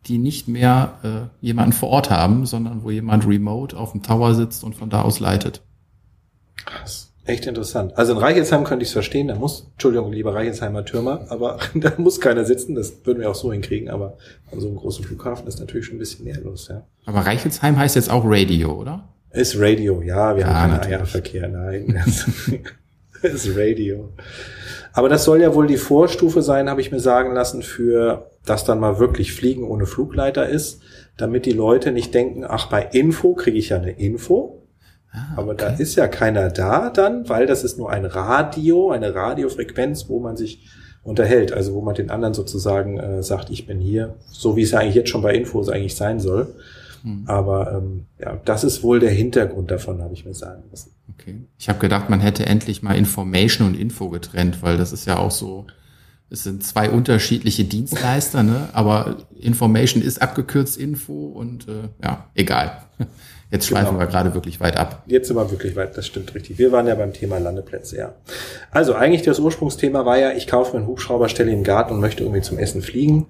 die nicht mehr äh, jemanden vor Ort haben, sondern wo jemand remote auf dem Tower sitzt und von da aus leitet. Krass. Echt interessant. Also in Reichelsheim könnte ich es verstehen, da muss, Entschuldigung, lieber Reichelsheimer Türmer, aber da muss keiner sitzen, das würden wir auch so hinkriegen, aber an so einem großen Flughafen ist natürlich schon ein bisschen mehr los, ja. Aber Reichelsheim heißt jetzt auch Radio, oder? Ist Radio, ja, wir ja, haben keinen Eierverkehr, nein. ist Radio. Aber das soll ja wohl die Vorstufe sein, habe ich mir sagen lassen, für das dann mal wirklich Fliegen ohne Flugleiter ist, damit die Leute nicht denken, ach, bei Info kriege ich ja eine Info. Ah, okay. Aber da ist ja keiner da dann, weil das ist nur ein Radio, eine Radiofrequenz, wo man sich unterhält, also wo man den anderen sozusagen äh, sagt, ich bin hier, so wie es ja eigentlich jetzt schon bei Infos eigentlich sein soll. Hm. Aber ähm, ja, das ist wohl der Hintergrund davon, habe ich mir sagen lassen. Okay. Ich habe gedacht, man hätte endlich mal Information und Info getrennt, weil das ist ja auch so, es sind zwei unterschiedliche Dienstleister, ne? aber Information ist abgekürzt Info und äh, ja, egal. Jetzt schweifen genau. wir gerade wirklich weit ab. Jetzt sind wir wirklich weit, das stimmt richtig. Wir waren ja beim Thema Landeplätze, ja. Also eigentlich das Ursprungsthema war ja, ich kaufe mir einen Hubschrauber, stelle ihn im Garten und möchte irgendwie zum Essen fliegen.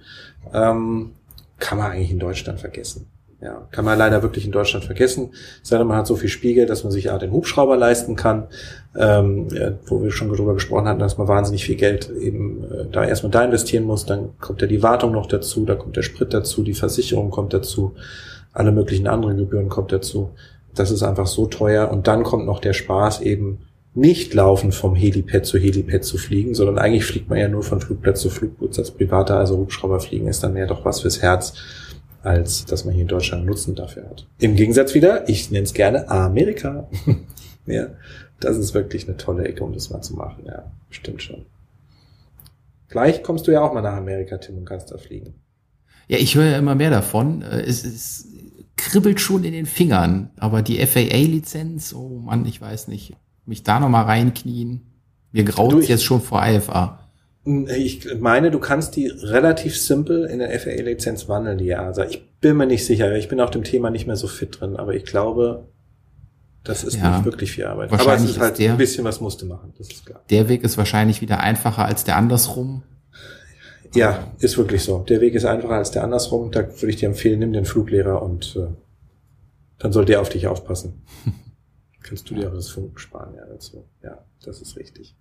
Ähm, kann man eigentlich in Deutschland vergessen. Ja, kann man leider wirklich in Deutschland vergessen. Sei denn, man hat so viel Spiegel, dass man sich ja den Hubschrauber leisten kann, ähm, wo wir schon darüber gesprochen hatten, dass man wahnsinnig viel Geld eben äh, da erstmal da investieren muss. Dann kommt ja die Wartung noch dazu, da kommt der Sprit dazu, die Versicherung kommt dazu, alle möglichen anderen Gebühren kommt dazu. Das ist einfach so teuer. Und dann kommt noch der Spaß eben nicht laufen vom Helipad zu Helipad zu fliegen, sondern eigentlich fliegt man ja nur von Flugplatz zu Flugplatz als Privater, also Hubschrauber fliegen ist dann mehr doch was fürs Herz als dass man hier in Deutschland Nutzen dafür hat. Im Gegensatz wieder, ich nenne es gerne Amerika. ja, das ist wirklich eine tolle Ecke, um das mal zu machen. Ja, stimmt schon. Gleich kommst du ja auch mal nach Amerika, Tim, und kannst da fliegen. Ja, ich höre ja immer mehr davon. Äh, es, es kribbelt schon in den Fingern, aber die FAA-Lizenz, oh Mann, ich weiß nicht, mich da nochmal reinknien. Mir graut jetzt schon vor IFA. Ich meine, du kannst die relativ simpel in der FAA-Lizenz wandeln, die EASA. Ich bin mir nicht sicher, ich bin auf dem Thema nicht mehr so fit drin, aber ich glaube, das ist ja, nicht wirklich viel Arbeit. Aber es ist halt der, ein bisschen was musste machen, das ist klar. Der Weg ist wahrscheinlich wieder einfacher als der andersrum. Ja, ist wirklich so. Der Weg ist einfacher als der andersrum. Da würde ich dir empfehlen, nimm den Fluglehrer und äh, dann soll der auf dich aufpassen. Kannst du dir auch das Funken sparen, ja, dazu. Ja, das ist richtig.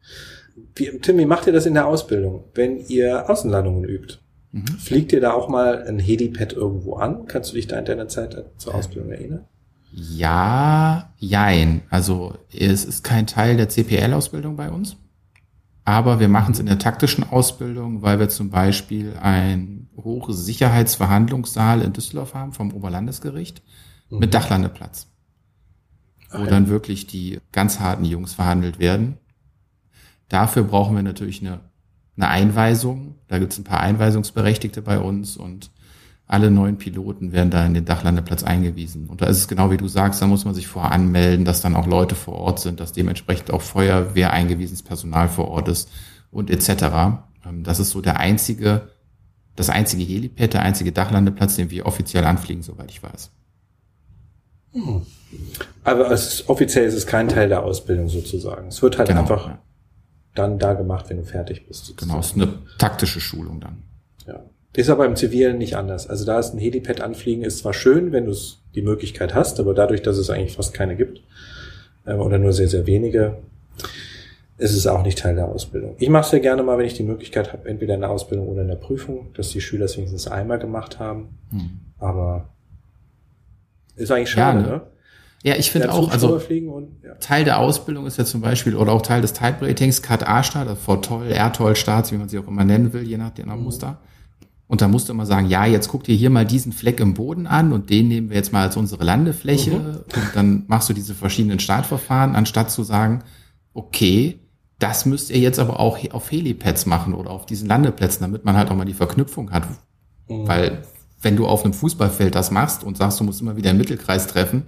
Wie, Tim, wie macht ihr das in der Ausbildung, wenn ihr Außenlandungen übt? Mhm. Fliegt ihr da auch mal ein Helipad irgendwo an? Kannst du dich da in deiner Zeit zur Ausbildung erinnern? Ja, jein. Also es ist kein Teil der CPL-Ausbildung bei uns. Aber wir machen es in der taktischen Ausbildung, weil wir zum Beispiel ein hohes Sicherheitsverhandlungssaal in Düsseldorf haben vom Oberlandesgericht mhm. mit Dachlandeplatz wo dann wirklich die ganz harten Jungs verhandelt werden. Dafür brauchen wir natürlich eine, eine Einweisung. Da gibt es ein paar Einweisungsberechtigte bei uns und alle neuen Piloten werden da in den Dachlandeplatz eingewiesen. Und da ist es genau wie du sagst, da muss man sich vorher anmelden, dass dann auch Leute vor Ort sind, dass dementsprechend auch Feuerwehr eingewiesenes Personal vor Ort ist und etc. Ähm, das ist so der einzige, das einzige Helipad, der einzige Dachlandeplatz, den wir offiziell anfliegen, soweit ich weiß. Hm. Aber es ist, offiziell ist es kein Teil der Ausbildung sozusagen. Es wird halt genau, einfach ja. dann da gemacht, wenn du fertig bist. Sozusagen. Genau, es ist eine taktische Schulung dann. Ja. Ist aber im Zivilen nicht anders. Also da ist ein Helipad anfliegen, ist zwar schön, wenn du es die Möglichkeit hast, aber dadurch, dass es eigentlich fast keine gibt, ähm, oder nur sehr, sehr wenige, ist es auch nicht Teil der Ausbildung. Ich mache es sehr gerne mal, wenn ich die Möglichkeit habe, entweder in der Ausbildung oder in der Prüfung, dass die Schüler es wenigstens einmal gemacht haben. Hm. Aber ist eigentlich schade, ja, ne? ne? Ja, ich finde auch, also und, ja. Teil der Ausbildung ist ja zum Beispiel, oder auch Teil des Type-Ratings, Cut A-Start, also VTOL, R-Toll-Starts, wie man sie auch immer nennen will, je nach dem mhm. Muster. Und da musst du immer sagen, ja, jetzt guck dir hier mal diesen Fleck im Boden an und den nehmen wir jetzt mal als unsere Landefläche. Mhm. Und dann machst du diese verschiedenen Startverfahren, anstatt zu sagen, okay, das müsst ihr jetzt aber auch auf Helipads machen oder auf diesen Landeplätzen, damit man halt auch mal die Verknüpfung hat. Mhm. Weil wenn du auf einem Fußballfeld das machst und sagst, du musst immer wieder im Mittelkreis treffen,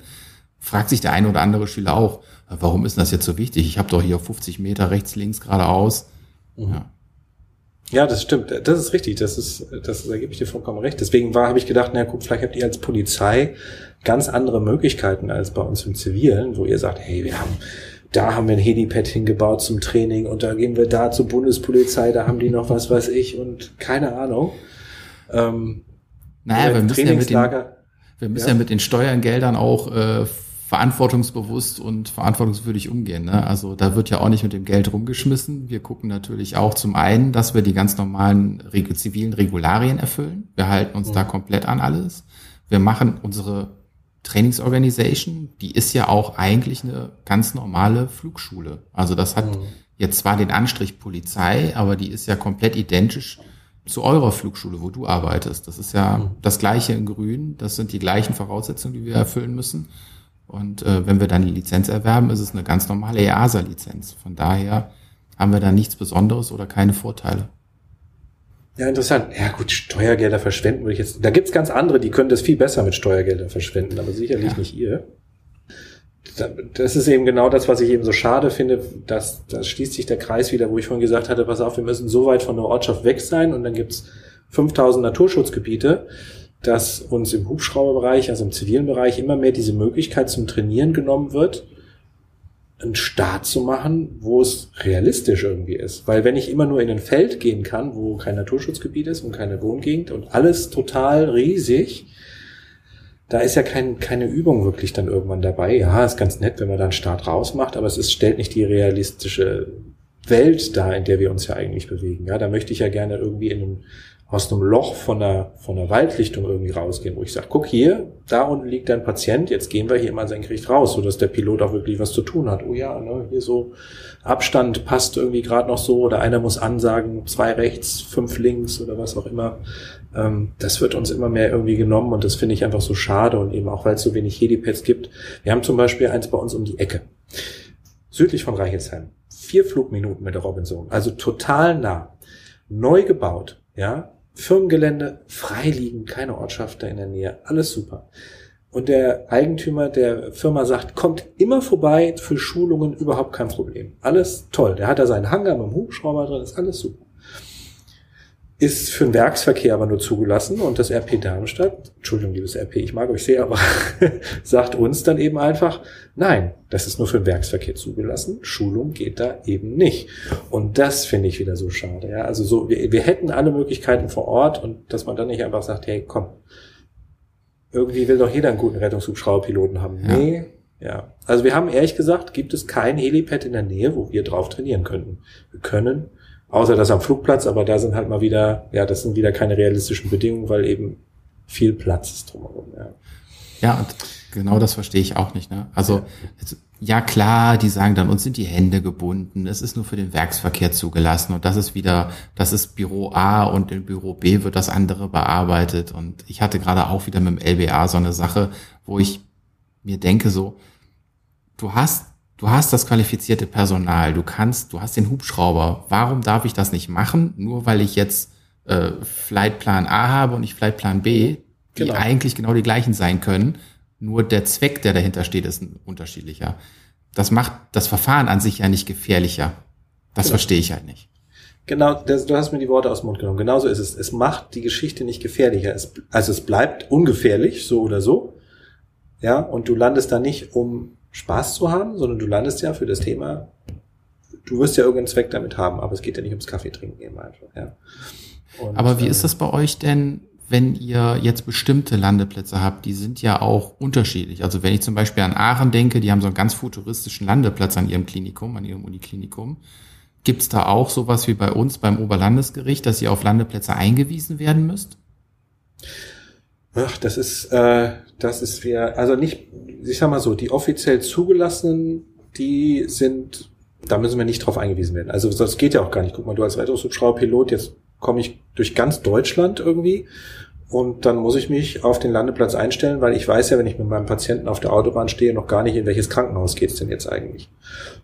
fragt sich der eine oder andere Schüler auch, warum ist das jetzt so wichtig? Ich habe doch hier 50 Meter rechts, links, geradeaus. Mhm. Ja. Ja, das stimmt. Das ist richtig. Das ist, das, da gebe ich dir vollkommen recht. Deswegen war, habe ich gedacht, na guck, vielleicht habt ihr als Polizei ganz andere Möglichkeiten als bei uns im Zivilen, wo ihr sagt, hey, wir haben, da haben wir ein Helipad hingebaut zum Training und da gehen wir da zur Bundespolizei, da haben die noch was weiß ich und keine Ahnung. Ähm, naja, wir müssen, ja mit, den, wir müssen ja. ja mit den Steuergeldern auch äh, verantwortungsbewusst und verantwortungswürdig umgehen. Ne? Also da wird ja auch nicht mit dem Geld rumgeschmissen. Wir gucken natürlich auch zum einen, dass wir die ganz normalen reg zivilen Regularien erfüllen. Wir halten uns mhm. da komplett an alles. Wir machen unsere Trainingsorganisation, die ist ja auch eigentlich eine ganz normale Flugschule. Also das hat mhm. jetzt zwar den Anstrich Polizei, aber die ist ja komplett identisch zu eurer Flugschule, wo du arbeitest. Das ist ja mhm. das gleiche in Grün. Das sind die gleichen Voraussetzungen, die wir erfüllen müssen. Und äh, wenn wir dann die Lizenz erwerben, ist es eine ganz normale EASA-Lizenz. Von daher haben wir da nichts Besonderes oder keine Vorteile. Ja, interessant. Ja gut, Steuergelder verschwenden würde ich jetzt. Da gibt's ganz andere, die können das viel besser mit Steuergeldern verschwenden, aber sicherlich ja. nicht ihr. Das ist eben genau das, was ich eben so schade finde. Dass, da schließt sich der Kreis wieder, wo ich vorhin gesagt hatte, pass auf, wir müssen so weit von der Ortschaft weg sein und dann gibt's 5000 Naturschutzgebiete dass uns im Hubschrauberbereich, also im zivilen Bereich, immer mehr diese Möglichkeit zum Trainieren genommen wird, einen Start zu machen, wo es realistisch irgendwie ist. Weil wenn ich immer nur in ein Feld gehen kann, wo kein Naturschutzgebiet ist und keine Wohngegend und alles total riesig, da ist ja kein, keine Übung wirklich dann irgendwann dabei. Ja, ist ganz nett, wenn man dann Start rausmacht, aber es ist, stellt nicht die realistische Welt dar, in der wir uns ja eigentlich bewegen. Ja, da möchte ich ja gerne irgendwie in einem aus einem Loch von der, von der Waldlichtung irgendwie rausgehen, wo ich sage, guck hier, da unten liegt ein Patient, jetzt gehen wir hier mal senkrecht raus, sodass der Pilot auch wirklich was zu tun hat. Oh ja, ne, hier so Abstand passt irgendwie gerade noch so oder einer muss ansagen, zwei rechts, fünf links oder was auch immer. Ähm, das wird uns immer mehr irgendwie genommen und das finde ich einfach so schade und eben auch, weil es so wenig Helipads gibt. Wir haben zum Beispiel eins bei uns um die Ecke, südlich von Reichelsheim. Vier Flugminuten mit der Robinson, also total nah. Neu gebaut, ja, Firmengelände, freiliegen, keine Ortschaft da in der Nähe, alles super. Und der Eigentümer der Firma sagt, kommt immer vorbei für Schulungen, überhaupt kein Problem. Alles toll. Der hat da seinen Hangar mit dem Hubschrauber drin, ist alles super ist für den Werksverkehr aber nur zugelassen und das RP Darmstadt, Entschuldigung, liebes RP, ich mag euch sehr, aber sagt uns dann eben einfach, nein, das ist nur für den Werksverkehr zugelassen, Schulung geht da eben nicht. Und das finde ich wieder so schade. Ja? Also so, wir, wir hätten alle Möglichkeiten vor Ort und dass man dann nicht einfach sagt, hey, komm, irgendwie will doch jeder einen guten Rettungshubschrauberpiloten haben. Ja. Nee, ja. Also wir haben ehrlich gesagt, gibt es kein Helipad in der Nähe, wo wir drauf trainieren könnten. Wir können Außer das am Flugplatz, aber da sind halt mal wieder, ja, das sind wieder keine realistischen Bedingungen, weil eben viel Platz ist drumherum, ja. Ja, und genau das verstehe ich auch nicht, ne? Also, ja klar, die sagen dann, uns sind die Hände gebunden, es ist nur für den Werksverkehr zugelassen und das ist wieder, das ist Büro A und in Büro B wird das andere bearbeitet und ich hatte gerade auch wieder mit dem LBA so eine Sache, wo ich mir denke so, du hast du hast das qualifizierte Personal, du kannst, du hast den Hubschrauber. Warum darf ich das nicht machen? Nur weil ich jetzt äh, Flightplan A habe und nicht Flightplan B, die genau. eigentlich genau die gleichen sein können. Nur der Zweck, der dahinter steht, ist ein unterschiedlicher. Das macht das Verfahren an sich ja nicht gefährlicher. Das genau. verstehe ich halt nicht. Genau, das, du hast mir die Worte aus dem Mund genommen. Genauso ist es. Es macht die Geschichte nicht gefährlicher. Es, also es bleibt ungefährlich, so oder so. Ja, und du landest da nicht, um Spaß zu haben, sondern du landest ja für das Thema, du wirst ja irgendeinen Zweck damit haben, aber es geht ja nicht ums Kaffee trinken eben einfach, ja. Und, Aber wie äh, ist das bei euch denn, wenn ihr jetzt bestimmte Landeplätze habt? Die sind ja auch unterschiedlich. Also wenn ich zum Beispiel an Aachen denke, die haben so einen ganz futuristischen Landeplatz an ihrem Klinikum, an ihrem Uniklinikum. Gibt es da auch sowas wie bei uns beim Oberlandesgericht, dass ihr auf Landeplätze eingewiesen werden müsst? Ach, das ist, äh, das ist wir, also nicht, ich sag mal so, die offiziell zugelassenen, die sind, da müssen wir nicht drauf eingewiesen werden. Also das geht ja auch gar nicht. Guck mal, du als Rettungshubschrauberpilot, jetzt komme ich durch ganz Deutschland irgendwie und dann muss ich mich auf den Landeplatz einstellen, weil ich weiß ja, wenn ich mit meinem Patienten auf der Autobahn stehe, noch gar nicht, in welches Krankenhaus geht's denn jetzt eigentlich.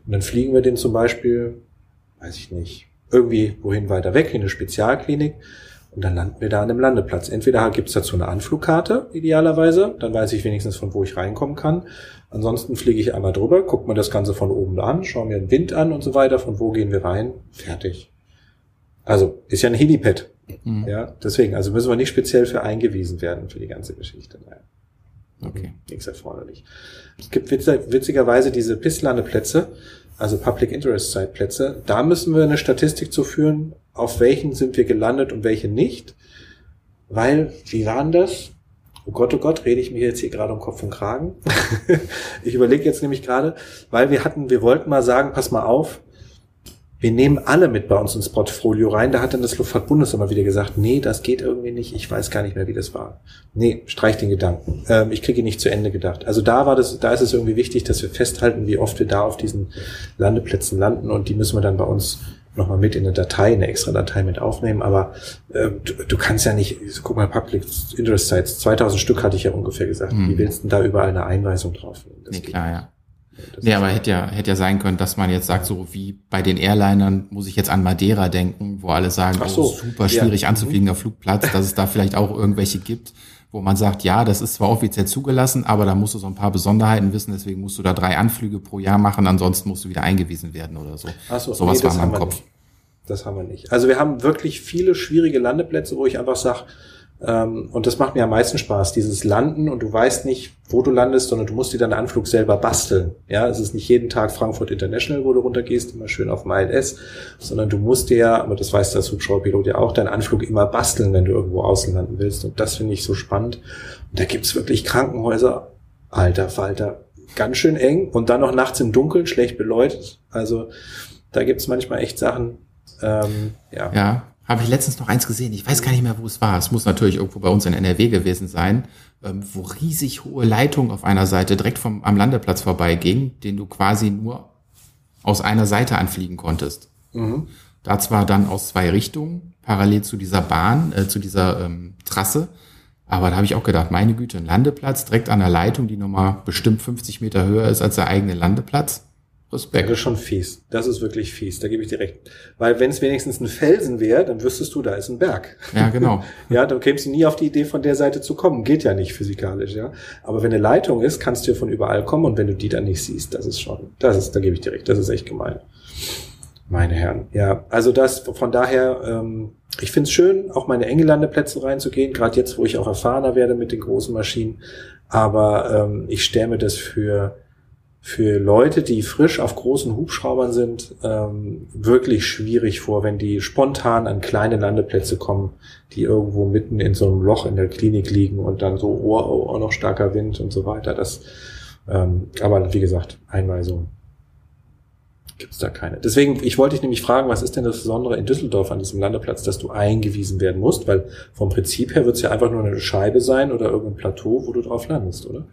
Und dann fliegen wir den zum Beispiel, weiß ich nicht, irgendwie wohin weiter weg, in eine Spezialklinik. Und dann landen wir da an einem Landeplatz. Entweder gibt's dazu eine Anflugkarte, idealerweise, dann weiß ich wenigstens, von wo ich reinkommen kann. Ansonsten fliege ich einmal drüber, gucke mir das Ganze von oben an, schaue mir den Wind an und so weiter, von wo gehen wir rein, fertig. Also ist ja ein Helipad. Mhm. Ja, deswegen, also müssen wir nicht speziell für eingewiesen werden für die ganze Geschichte. Naja. Okay. Nichts erforderlich. Es gibt witzigerweise diese Pisslandeplätze, also Public Interest Site Plätze. Da müssen wir eine Statistik zu führen, auf welchen sind wir gelandet und welche nicht. Weil, wie waren das? Oh Gott, oh Gott, rede ich mir jetzt hier gerade um Kopf und Kragen. ich überlege jetzt nämlich gerade, weil wir hatten, wir wollten mal sagen, pass mal auf, wir nehmen alle mit bei uns ins Portfolio rein. Da hat dann das Luftfahrtbundes immer wieder gesagt, nee, das geht irgendwie nicht. Ich weiß gar nicht mehr, wie das war. Nee, streich den Gedanken. Ähm, ich kriege ihn nicht zu Ende gedacht. Also da war das, da ist es irgendwie wichtig, dass wir festhalten, wie oft wir da auf diesen Landeplätzen landen und die müssen wir dann bei uns nochmal mit in eine Datei, eine extra Datei mit aufnehmen. Aber äh, du, du, kannst ja nicht, guck mal, Public Interest Sites, 2000 Stück hatte ich ja ungefähr gesagt. Mhm. Wie willst du denn da überall eine Einweisung drauf nehmen? Nee, klar, ja. Das nee, aber hätte ja, hätte ja sein können, dass man jetzt sagt, so wie bei den Airlinern muss ich jetzt an Madeira denken, wo alle sagen, Ach so, oh, super schwierig ja. anzufliegender Flugplatz, dass es da vielleicht auch irgendwelche gibt, wo man sagt, ja, das ist zwar offiziell zugelassen, aber da musst du so ein paar Besonderheiten wissen, deswegen musst du da drei Anflüge pro Jahr machen, ansonsten musst du wieder eingewiesen werden oder so. Ach so Sowas nee, war in meinem Kopf. Nicht. Das haben wir nicht. Also wir haben wirklich viele schwierige Landeplätze, wo ich einfach sage, und das macht mir am meisten Spaß, dieses Landen und du weißt nicht, wo du landest, sondern du musst dir deinen Anflug selber basteln. Ja, es ist nicht jeden Tag Frankfurt International, wo du runtergehst, immer schön auf MILS, sondern du musst dir, aber das weiß der Hubschrauberpilot ja auch, deinen Anflug immer basteln, wenn du irgendwo außen landen willst. Und das finde ich so spannend. Und da gibt's wirklich Krankenhäuser, alter Falter, ganz schön eng und dann noch nachts im Dunkeln, schlecht beleuchtet. Also da gibt's manchmal echt Sachen, ähm, ja. Ja, habe ich letztens noch eins gesehen. Ich weiß gar nicht mehr, wo es war. Es muss natürlich irgendwo bei uns in NRW gewesen sein, ähm, wo riesig hohe Leitungen auf einer Seite direkt vom, am Landeplatz vorbeiging, den du quasi nur aus einer Seite anfliegen konntest. Mhm. Da zwar dann aus zwei Richtungen, parallel zu dieser Bahn, äh, zu dieser ähm, Trasse. Aber da habe ich auch gedacht, meine Güte, ein Landeplatz direkt an der Leitung, die nochmal bestimmt 50 Meter höher ist als der eigene Landeplatz. Respekt. Das ist schon fies. Das ist wirklich fies. Da gebe ich dir recht. Weil wenn es wenigstens ein Felsen wäre, dann wüsstest du, da ist ein Berg. Ja, genau. ja, dann kämst du nie auf die Idee, von der Seite zu kommen. Geht ja nicht physikalisch, ja. Aber wenn eine Leitung ist, kannst du ja von überall kommen und wenn du die dann nicht siehst, das ist schon, das ist, da gebe ich dir recht. Das ist echt gemein. Meine Herren. Ja, also das, von daher, ähm, ich find's schön, auch meine enge Landeplätze reinzugehen, gerade jetzt, wo ich auch erfahrener werde mit den großen Maschinen. Aber ähm, ich stelle mir das für für Leute, die frisch auf großen Hubschraubern sind, ähm, wirklich schwierig vor, wenn die spontan an kleine Landeplätze kommen, die irgendwo mitten in so einem Loch in der Klinik liegen und dann so, oh, oh, oh noch starker Wind und so weiter. Das, ähm, aber wie gesagt, Einweisung gibt's da keine. Deswegen, ich wollte dich nämlich fragen, was ist denn das Besondere in Düsseldorf an diesem Landeplatz, dass du eingewiesen werden musst? Weil vom Prinzip her wird's ja einfach nur eine Scheibe sein oder irgendein Plateau, wo du drauf landest, oder?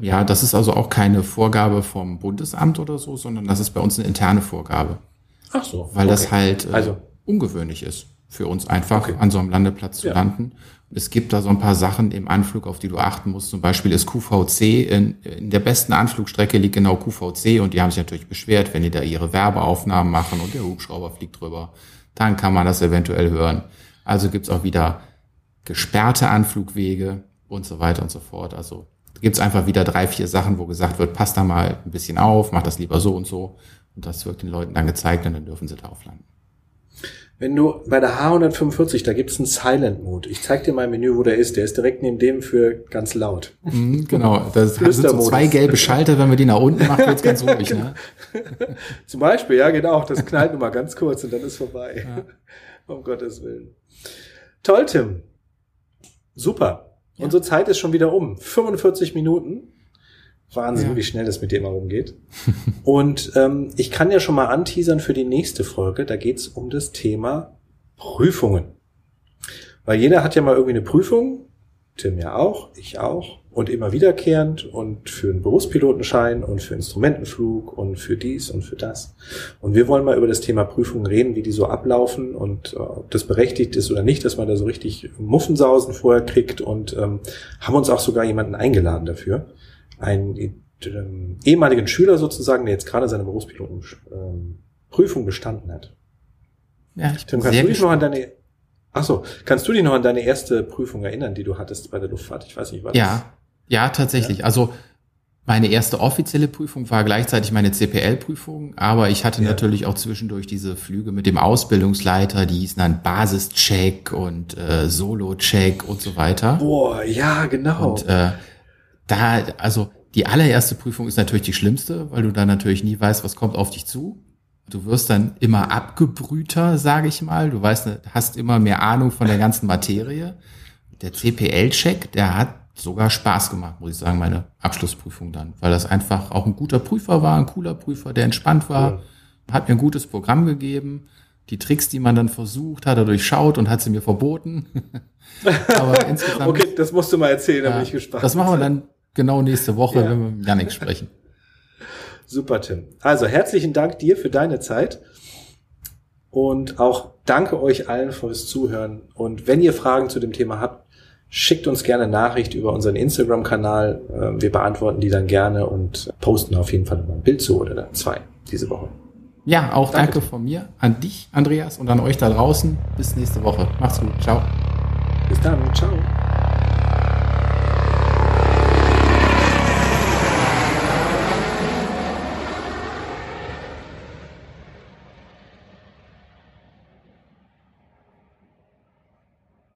Ja, das ist also auch keine Vorgabe vom Bundesamt oder so, sondern das ist bei uns eine interne Vorgabe. Ach so. Weil okay. das halt äh, also. ungewöhnlich ist für uns einfach okay. an so einem Landeplatz zu ja. landen. Es gibt da so ein paar Sachen im Anflug, auf die du achten musst. Zum Beispiel ist QVC, in, in der besten Anflugstrecke liegt genau QVC und die haben sich natürlich beschwert, wenn die da ihre Werbeaufnahmen machen und der Hubschrauber fliegt drüber, dann kann man das eventuell hören. Also gibt's auch wieder gesperrte Anflugwege und so weiter und so fort. Also gibt es einfach wieder drei, vier Sachen, wo gesagt wird, passt da mal ein bisschen auf, mach das lieber so und so. Und das wird den Leuten dann gezeigt und dann dürfen sie drauf landen. Wenn du bei der H145, da gibt es einen Silent Mode. Ich zeig dir mal ein Menü, wo der ist. Der ist direkt neben dem für ganz laut. Mhm, genau, das sind so zwei gelbe Schalter. Wenn wir die nach unten machen, wird's ganz ruhig. Ne? Zum Beispiel, ja genau. Das knallt nur mal ganz kurz und dann ist vorbei. Ja. um Gottes Willen. Toll, Tim. Super. Ja. Unsere Zeit ist schon wieder um. 45 Minuten. Wahnsinn, ja. wie schnell das mit dir immer rumgeht. Und ähm, ich kann ja schon mal anteasern für die nächste Folge. Da geht's um das Thema Prüfungen. Weil jeder hat ja mal irgendwie eine Prüfung. Tim ja auch, ich auch und immer wiederkehrend und für einen Berufspilotenschein und für Instrumentenflug und für dies und für das. Und wir wollen mal über das Thema Prüfungen reden, wie die so ablaufen und äh, ob das berechtigt ist oder nicht, dass man da so richtig Muffensausen vorher kriegt und ähm, haben uns auch sogar jemanden eingeladen dafür. Einen ähm, ehemaligen Schüler sozusagen, der jetzt gerade seine Berufspilotenprüfung ähm, bestanden hat. Ja, ich bin Tim, kannst du dich noch an deine Ach so, kannst du dich noch an deine erste Prüfung erinnern, die du hattest bei der Luftfahrt? Ich weiß nicht, was. Ja, ja, tatsächlich. Ja. Also meine erste offizielle Prüfung war gleichzeitig meine CPL-Prüfung, aber ich hatte ja. natürlich auch zwischendurch diese Flüge mit dem Ausbildungsleiter, die hießen dann Basischeck und äh, Solo-Check und so weiter. Boah, ja, genau. Und äh, da, also die allererste Prüfung ist natürlich die schlimmste, weil du da natürlich nie weißt, was kommt auf dich zu. Du wirst dann immer abgebrühter, sage ich mal. Du weißt, hast immer mehr Ahnung von der ganzen Materie. Der CPL-Check, der hat sogar Spaß gemacht, muss ich sagen, meine Abschlussprüfung dann, weil das einfach auch ein guter Prüfer war, ein cooler Prüfer, der entspannt war, ja. hat mir ein gutes Programm gegeben. Die Tricks, die man dann versucht, hat er durchschaut und hat sie mir verboten. Aber insgesamt. okay, das musst du mal erzählen, da bin ich gespannt. Das machen wir dann genau nächste Woche, ja. wenn wir mit Janik sprechen. Super, Tim. Also herzlichen Dank dir für deine Zeit. Und auch danke euch allen fürs Zuhören. Und wenn ihr Fragen zu dem Thema habt, Schickt uns gerne Nachricht über unseren Instagram-Kanal. Ähm, wir beantworten die dann gerne und posten auf jeden Fall mal ein Bild zu oder zwei diese Woche. Ja, auch danke. danke von mir an dich, Andreas, und an euch da draußen. Bis nächste Woche. Macht's gut. Ciao. Bis dann. Ciao.